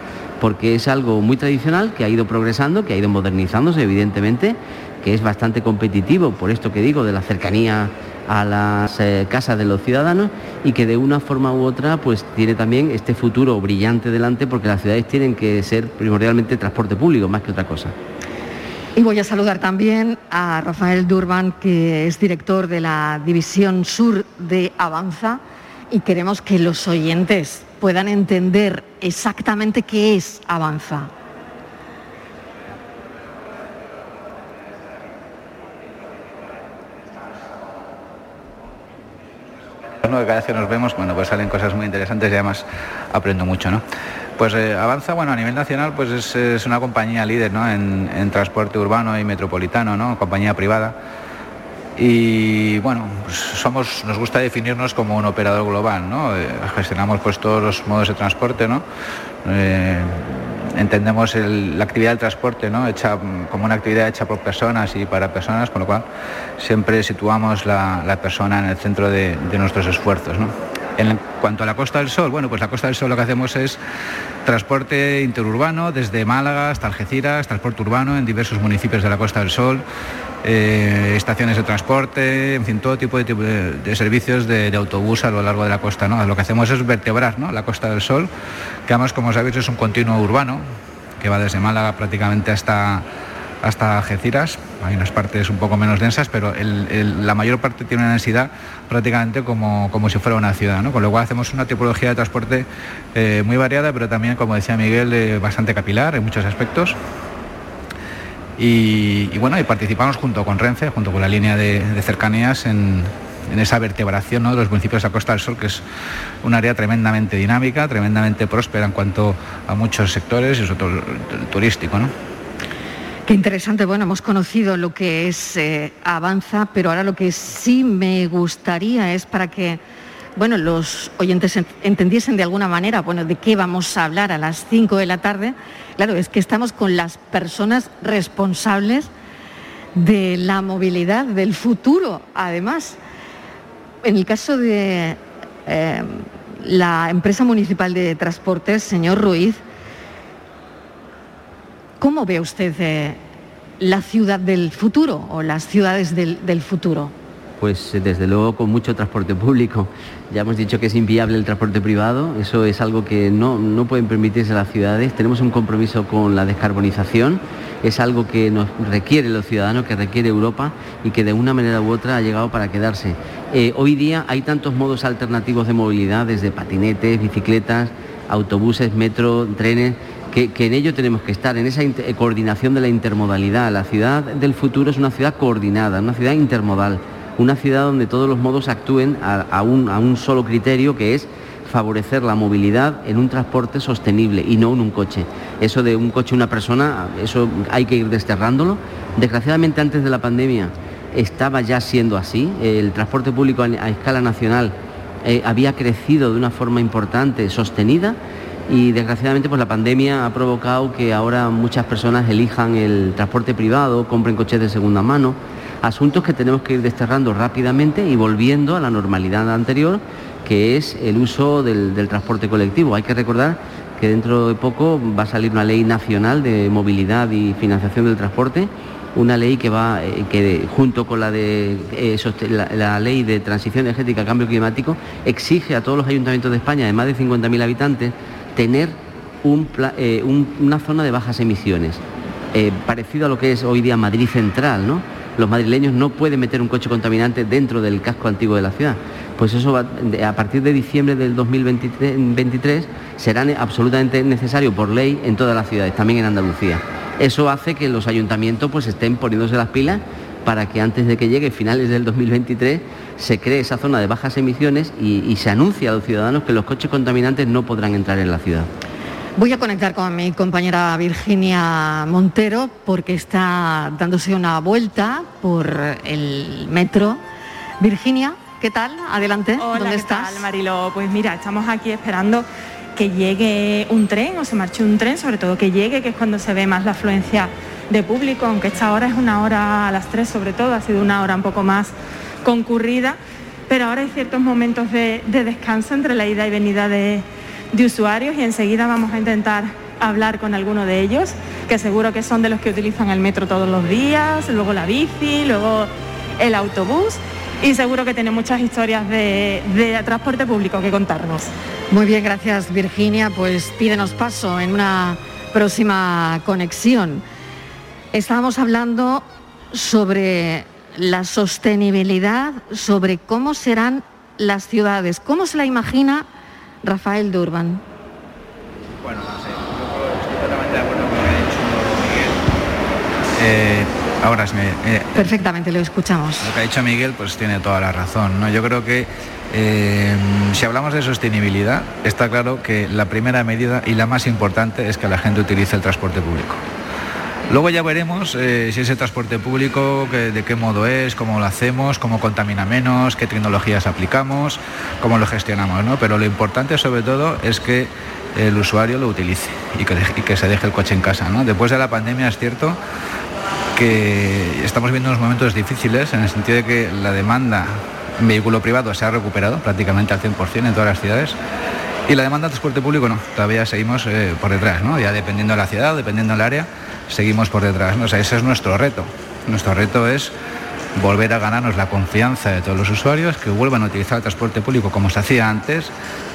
porque es algo muy tradicional que ha ido progresando, que ha ido modernizándose evidentemente, que es bastante competitivo, por esto que digo, de la cercanía a las eh, casas de los ciudadanos y que de una forma u otra pues tiene también este futuro brillante delante porque las ciudades tienen que ser primordialmente transporte público más que otra cosa. Y voy a saludar también a Rafael Durban, que es director de la División Sur de Avanza, y queremos que los oyentes puedan entender exactamente qué es Avanza. ¿no? cada vez que nos vemos, bueno, pues salen cosas muy interesantes y además aprendo mucho, ¿no? Pues eh, Avanza, bueno, a nivel nacional, pues es, es una compañía líder, ¿no? En, en, transporte urbano y metropolitano, ¿no? Compañía privada. Y bueno, pues somos, nos gusta definirnos como un operador global. Eh, gestionamos pues todos los modos de transporte, ¿no? Eh, entendemos la actividad del transporte ¿no? hecha como una actividad hecha por personas y para personas, con lo cual siempre situamos la, la persona en el centro de, de nuestros esfuerzos. ¿no? En cuanto a la Costa del Sol, bueno, pues la Costa del Sol lo que hacemos es transporte interurbano desde Málaga hasta Algeciras, transporte urbano en diversos municipios de la Costa del Sol, eh, estaciones de transporte, en fin, todo tipo de, servicios de, autobús a lo largo de la costa. Lo que hacemos es vertebrar la Costa del Sol, que además, como sabéis, es un continuo urbano que va desde Málaga prácticamente hasta, hasta Algeciras. Hay unas partes un poco menos densas, pero la mayor parte tiene una densidad prácticamente como, como si fuera una ciudad. Con lo cual hacemos una tipología de transporte eh, muy variada, pero también, como decía Miguel, eh, bastante capilar en muchos aspectos. Y, bueno, y participamos junto con Renfe, junto con la línea de, cercanías en, esa vertebración ¿no? de los municipios de la Costa del Sol, que es un área tremendamente dinámica, tremendamente próspera en cuanto a muchos sectores y sobre todo turístico. ¿no? Qué interesante. Bueno, hemos conocido lo que es eh, Avanza, pero ahora lo que sí me gustaría es para que bueno, los oyentes entendiesen de alguna manera, bueno, de qué vamos a hablar a las 5 de la tarde. Claro, es que estamos con las personas responsables de la movilidad, del futuro, además. En el caso de eh, la empresa municipal de transportes, señor Ruiz, ¿cómo ve usted eh, la ciudad del futuro o las ciudades del futuro? Pues desde luego con mucho transporte público. Ya hemos dicho que es inviable el transporte privado, eso es algo que no, no pueden permitirse las ciudades. Tenemos un compromiso con la descarbonización, es algo que nos requiere los ciudadanos, que requiere Europa y que de una manera u otra ha llegado para quedarse. Eh, hoy día hay tantos modos alternativos de movilidad, desde patinetes, bicicletas, autobuses, metro, trenes, que, que, en ello tenemos que estar, en esa coordinación de la intermodalidad. La ciudad del futuro es una ciudad coordinada, una ciudad intermodal una ciudad donde todos los modos actúen a, un, a, un, solo criterio que es favorecer la movilidad en un transporte sostenible y no en un coche. Eso de un coche una persona, eso hay que ir desterrándolo. Desgraciadamente antes de la pandemia estaba ya siendo así. El transporte público a, a escala nacional eh, había crecido de una forma importante, sostenida, y desgraciadamente pues la pandemia ha provocado que ahora muchas personas elijan el transporte privado, compren coches de segunda mano asuntos que tenemos que ir desterrando rápidamente y volviendo a la normalidad anterior, que es el uso del, transporte colectivo. Hay que recordar que dentro de poco va a salir una ley nacional de movilidad y financiación del transporte, una ley que va, eh, que junto con la de eh, la, ley de transición energética, cambio climático, exige a todos los ayuntamientos de España de más de 50.000 habitantes tener eh, un, una zona de bajas emisiones, parecido a lo que es hoy día Madrid Central, ¿no? Los madrileños no pueden meter un coche contaminante dentro del casco antiguo de la ciudad. Pues eso va, a partir de diciembre del 2023 será absolutamente necesario por ley en todas las ciudades, también en Andalucía. Eso hace que los ayuntamientos pues estén poniéndose las pilas para que antes de que llegue finales del 2023 se cree esa zona de bajas emisiones y, y se anuncie a los ciudadanos que los coches contaminantes no podrán entrar en la ciudad. Voy a conectar con mi compañera Virginia Montero porque está dándose una vuelta por el metro. Virginia, ¿qué tal? Adelante. Hola, ¿Dónde ¿qué estás? Tal, Marilo? Pues mira, estamos aquí esperando que llegue un tren o se marche un tren, sobre todo que llegue, que es cuando se ve más la afluencia de público, aunque esta hora es una hora a las 3 sobre todo, ha sido una hora un poco más concurrida, pero ahora hay ciertos momentos de, de descanso entre la ida y venida de de usuarios y enseguida vamos a intentar hablar con alguno de ellos, que seguro que son de los que utilizan el metro todos los días, luego la bici, luego el autobús y seguro que tiene muchas historias de, de transporte público que contarnos. Muy bien, gracias Virginia. Pues pídenos paso en una próxima conexión. Estábamos hablando sobre la sostenibilidad, sobre cómo serán las ciudades. ¿Cómo se la imagina Rafael Durban? Bueno, no sé, yo estoy totalmente de acuerdo con lo que ha dicho Miguel. Eh, ahora sí me... eh, Perfectamente, lo escuchamos. Lo que ha dicho Miguel pues tiene toda la razón. ¿no? Yo creo que eh, si hablamos de sostenibilidad, está claro que la primera medida y la más importante es que la gente utilice el transporte público. Luego ya veremos eh, si ese transporte público, de qué modo es, cómo lo hacemos, cómo contamina menos, qué tecnologías aplicamos, cómo lo gestionamos. ¿no? Pero lo importante sobre todo es que el usuario lo utilice y que, deje- y que se deje el coche en casa. ¿no? Después de la pandemia es cierto que estamos viendo unos momentos difíciles en el sentido de que la demanda en vehículo privado se ha recuperado prácticamente al 100% en todas las ciudades y la demanda de transporte público no, todavía seguimos eh, por detrás, ¿no? ya dependiendo de la ciudad, dependiendo del área, seguimos por detrás. ¿no? O ese es nuestro reto. Nuestro reto es volver a ganarnos la confianza de todos los usuarios, que vuelvan a utilizar el transporte público como se hacía antes,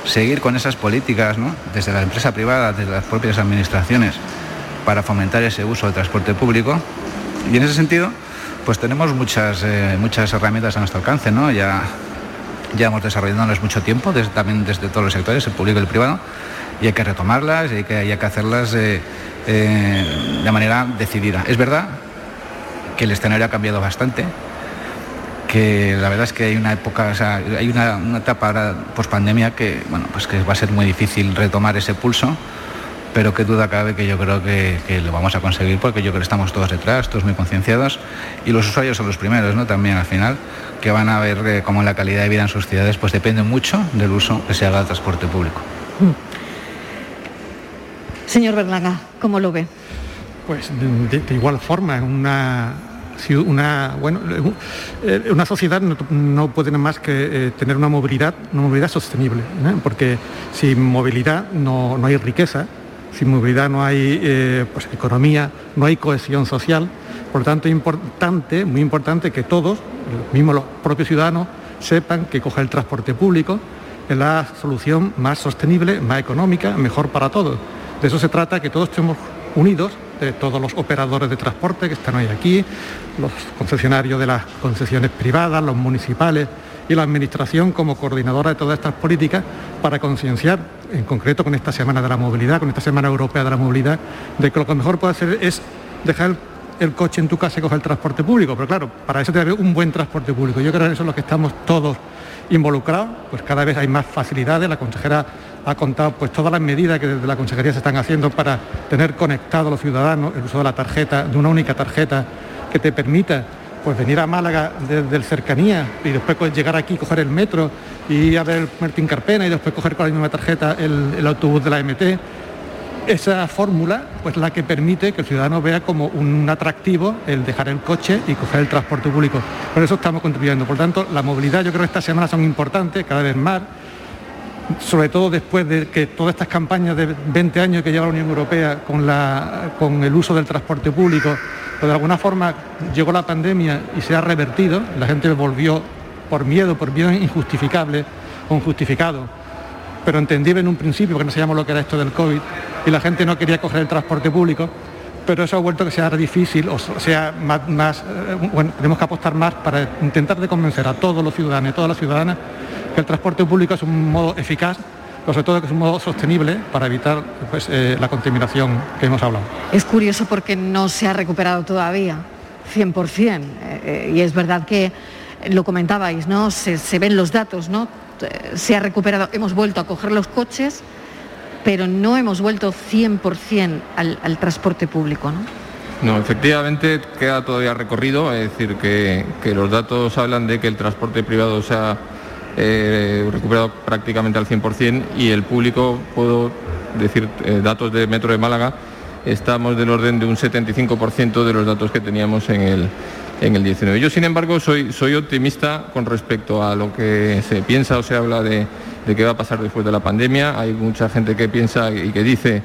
seguir con esas políticas, ¿no? desde la empresa privada, desde las propias administraciones, para fomentar ese uso del transporte público. Y en ese sentido, pues tenemos muchas, eh, muchas herramientas a nuestro alcance, ¿no? Ya, hemos desarrollándolas mucho tiempo, también desde todos los sectores, el público y el privado, y hay que retomarlas y hay que, hacerlas eh, eh, de manera decidida. Es verdad que el escenario ha cambiado bastante, que la verdad es que hay una época, o sea, hay una, una etapa ahora post pandemia que, bueno, pues que va a ser muy difícil retomar ese pulso, pero qué duda cabe que yo creo que, que lo vamos a conseguir porque yo creo que estamos todos detrás, todos muy concienciados y los usuarios son los primeros, ¿no? También al final, que van a ver eh, cómo la calidad de vida en sus ciudades pues depende mucho del uso que se haga del transporte público. Señor Berlanga, ¿cómo lo ve? Pues de, de igual forma, una, una, bueno, eh, una sociedad no, no puede nada más que eh, tener una movilidad, una movilidad sostenible, ¿no? porque sin movilidad no, no hay riqueza, sin movilidad no hay eh, pues, economía, no hay cohesión social. Por lo tanto, es importante, muy importante que todos, mismos los propios ciudadanos, sepan que coger el transporte público es la solución más sostenible, más económica, mejor para todos. De eso se trata, que todos estemos unidos, todos los operadores de transporte que están hoy aquí, los concesionarios de las concesiones privadas, los municipales y la Administración como coordinadora de todas estas políticas para concienciar, en concreto con esta Semana de la Movilidad, con esta Semana Europea de la Movilidad, de que lo que mejor puede hacer es dejar el el coche en tu casa y coger el transporte público, pero claro, para eso debe haber un buen transporte público. Yo creo que eso es lo que estamos todos involucrados, pues cada vez hay más facilidades, la consejera ha contado pues todas las medidas que desde la consejería se están haciendo para tener conectados los ciudadanos, el uso de la tarjeta, de una única tarjeta que te permita pues venir a Málaga desde el cercanía y después pues, llegar aquí, coger el metro y a ver el Martín Carpena y después coger con la misma tarjeta el autobús de la MT esa fórmula pues la que permite que el ciudadano vea como un atractivo el dejar el coche y coger el transporte público. Por eso estamos contribuyendo. Por tanto, la movilidad yo creo que estas semanas son importantes, cada vez más, sobre todo después de que todas estas campañas de 20 años que lleva la Unión Europea con, la, con el uso del transporte público, pues de alguna forma llegó la pandemia y se ha revertido, la gente volvió por miedo, por miedo injustificable o injustificado, pero entendible en un principio que no sabíamos lo que era esto del COVID y la gente no quería coger el transporte público, pero eso ha vuelto que sea difícil, o sea, más, eh, bueno, tenemos que apostar más para intentar de convencer a todos los ciudadanos y todas las ciudadanas que el transporte público es un modo eficaz, pero sobre todo que es un modo sostenible para evitar pues, eh, la contaminación que hemos hablado. Es curioso porque no se ha recuperado todavía, 100%. eh, eh, y es verdad que lo comentabais, ¿no? Se ven los datos, ¿no? Eh, Se ha recuperado, hemos vuelto a coger los coches, pero no hemos vuelto 100% al, al transporte público, ¿no? No, efectivamente queda todavía recorrido, es decir, que, que los datos hablan de que el transporte privado se ha eh, recuperado prácticamente al 100% y el público, puedo decir, eh, datos de Metro de Málaga, estamos del orden de un 75% de los datos que teníamos en el, en el 19. Yo, sin embargo, soy, optimista con respecto a lo que se piensa o se habla de de qué va a pasar después de la pandemia. Hay mucha gente que piensa y que dice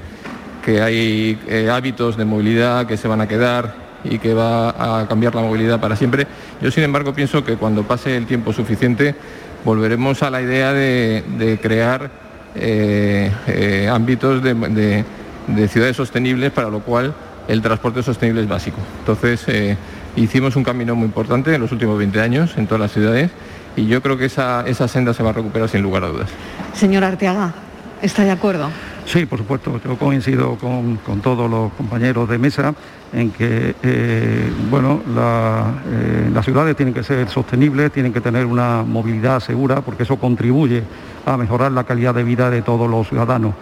que hay eh, hábitos de movilidad que se van a quedar y que va a cambiar la movilidad para siempre. Yo, sin embargo, pienso que cuando pase el tiempo suficiente volveremos a la idea de, crear eh, eh, ámbitos de, ciudades sostenibles, para lo cual el transporte sostenible es básico. Entonces, hicimos un camino muy importante en los últimos 20 años en todas las ciudades y yo creo que esa, esa senda se va a recuperar sin lugar a dudas. Señor Arteaga, ¿está de acuerdo? Sí, por supuesto, yo coincido con, todos los compañeros de mesa en que eh, bueno, eh, las ciudades tienen que ser sostenibles, tienen que tener una movilidad segura, porque eso contribuye a mejorar la calidad de vida de todos los ciudadanos.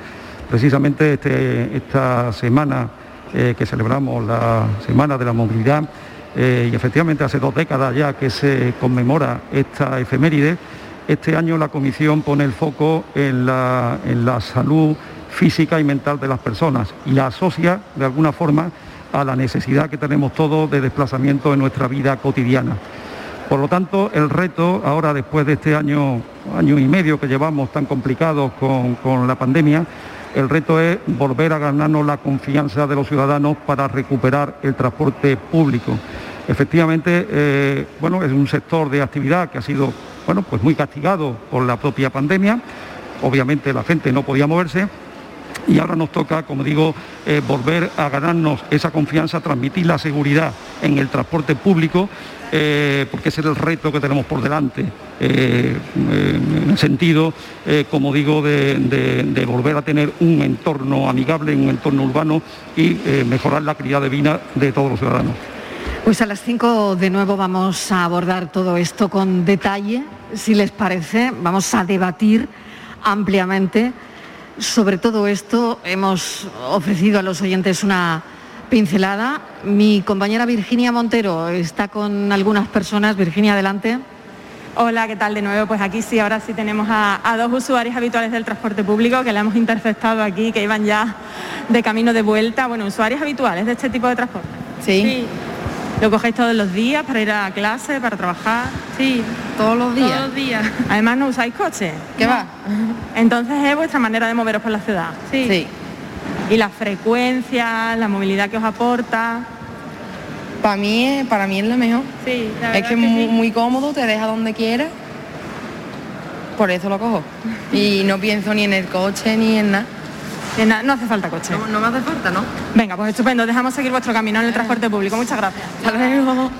Precisamente este, esta semana eh, que celebramos, la Semana de la Movilidad, y efectivamente hace dos décadas ya que se conmemora esta efeméride, este año la Comisión pone el foco en la, en la salud física y mental de las personas y la asocia de alguna forma a la necesidad que tenemos todos de desplazamiento en nuestra vida cotidiana. Por lo tanto, el reto ahora, después de este año, año y medio que llevamos tan complicado con, la pandemia, el reto es volver a ganarnos la confianza de los ciudadanos para recuperar el transporte público. Efectivamente, eh, bueno, es un sector de actividad que ha sido bueno, pues muy castigado por la propia pandemia. Obviamente la gente no podía moverse, y ahora nos toca, como digo, eh, volver a ganarnos esa confianza, transmitir la seguridad en el transporte público, eh, porque ese es el reto que tenemos por delante, eh, en el sentido, como digo, de, volver a tener un entorno amigable, un entorno urbano y mejorar la calidad de vida de todos los ciudadanos. Pues a las 5 de nuevo vamos a abordar todo esto con detalle, si les parece, vamos a debatir ampliamente sobre todo esto hemos ofrecido a los oyentes una pincelada. Mi compañera Virginia Montero está con algunas personas. Virginia, adelante. Hola, ¿qué tal de nuevo? Pues aquí sí, ahora sí tenemos a, dos usuarios habituales del transporte público que le hemos interceptado aquí, que iban ya de camino de vuelta. Bueno, usuarios habituales de este tipo de transporte. sí. ¿Lo cogéis todos los días para ir a clase, para trabajar? Sí, todos los días. Todos los días. Además no usáis coche. ¿Qué va? Entonces es vuestra manera de moveros por la ciudad. Sí. ¿Y la frecuencia, la movilidad que os aporta? Para mí, es, para mí es lo mejor. Sí, es que, es muy, muy cómodo, te deja donde quieras. Por eso lo cojo. Y no pienso ni en el coche ni en nada. No hace falta coche. No, me hace falta, ¿no? Venga, pues estupendo. Dejamos seguir vuestro camino en el transporte público. Muchas gracias. Hasta luego.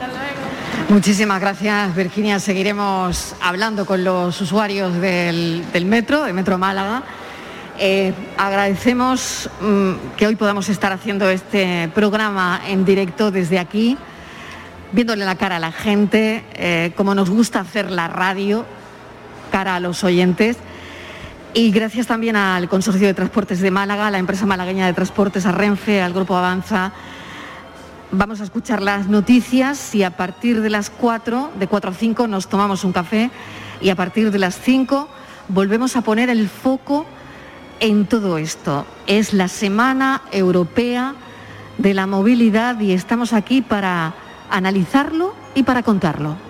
Muchísimas gracias, Virginia. Seguiremos hablando con los usuarios del, metro, del Metro Málaga. Eh, agradecemos mm, que hoy podamos estar haciendo este programa en directo desde aquí, viéndole la cara a la gente, eh, como nos gusta hacer la radio, cara a los oyentes. Y gracias también al Consorcio de Transportes de Málaga, a la empresa malagueña de transportes, a Renfe, al Grupo Avanza. Vamos a escuchar las noticias y a partir de las 4, de 4 a 5 nos tomamos un café y a partir de las 5 volvemos a poner el foco en todo esto. Es la Semana Europea de la Movilidad y estamos aquí para analizarlo y para contarlo.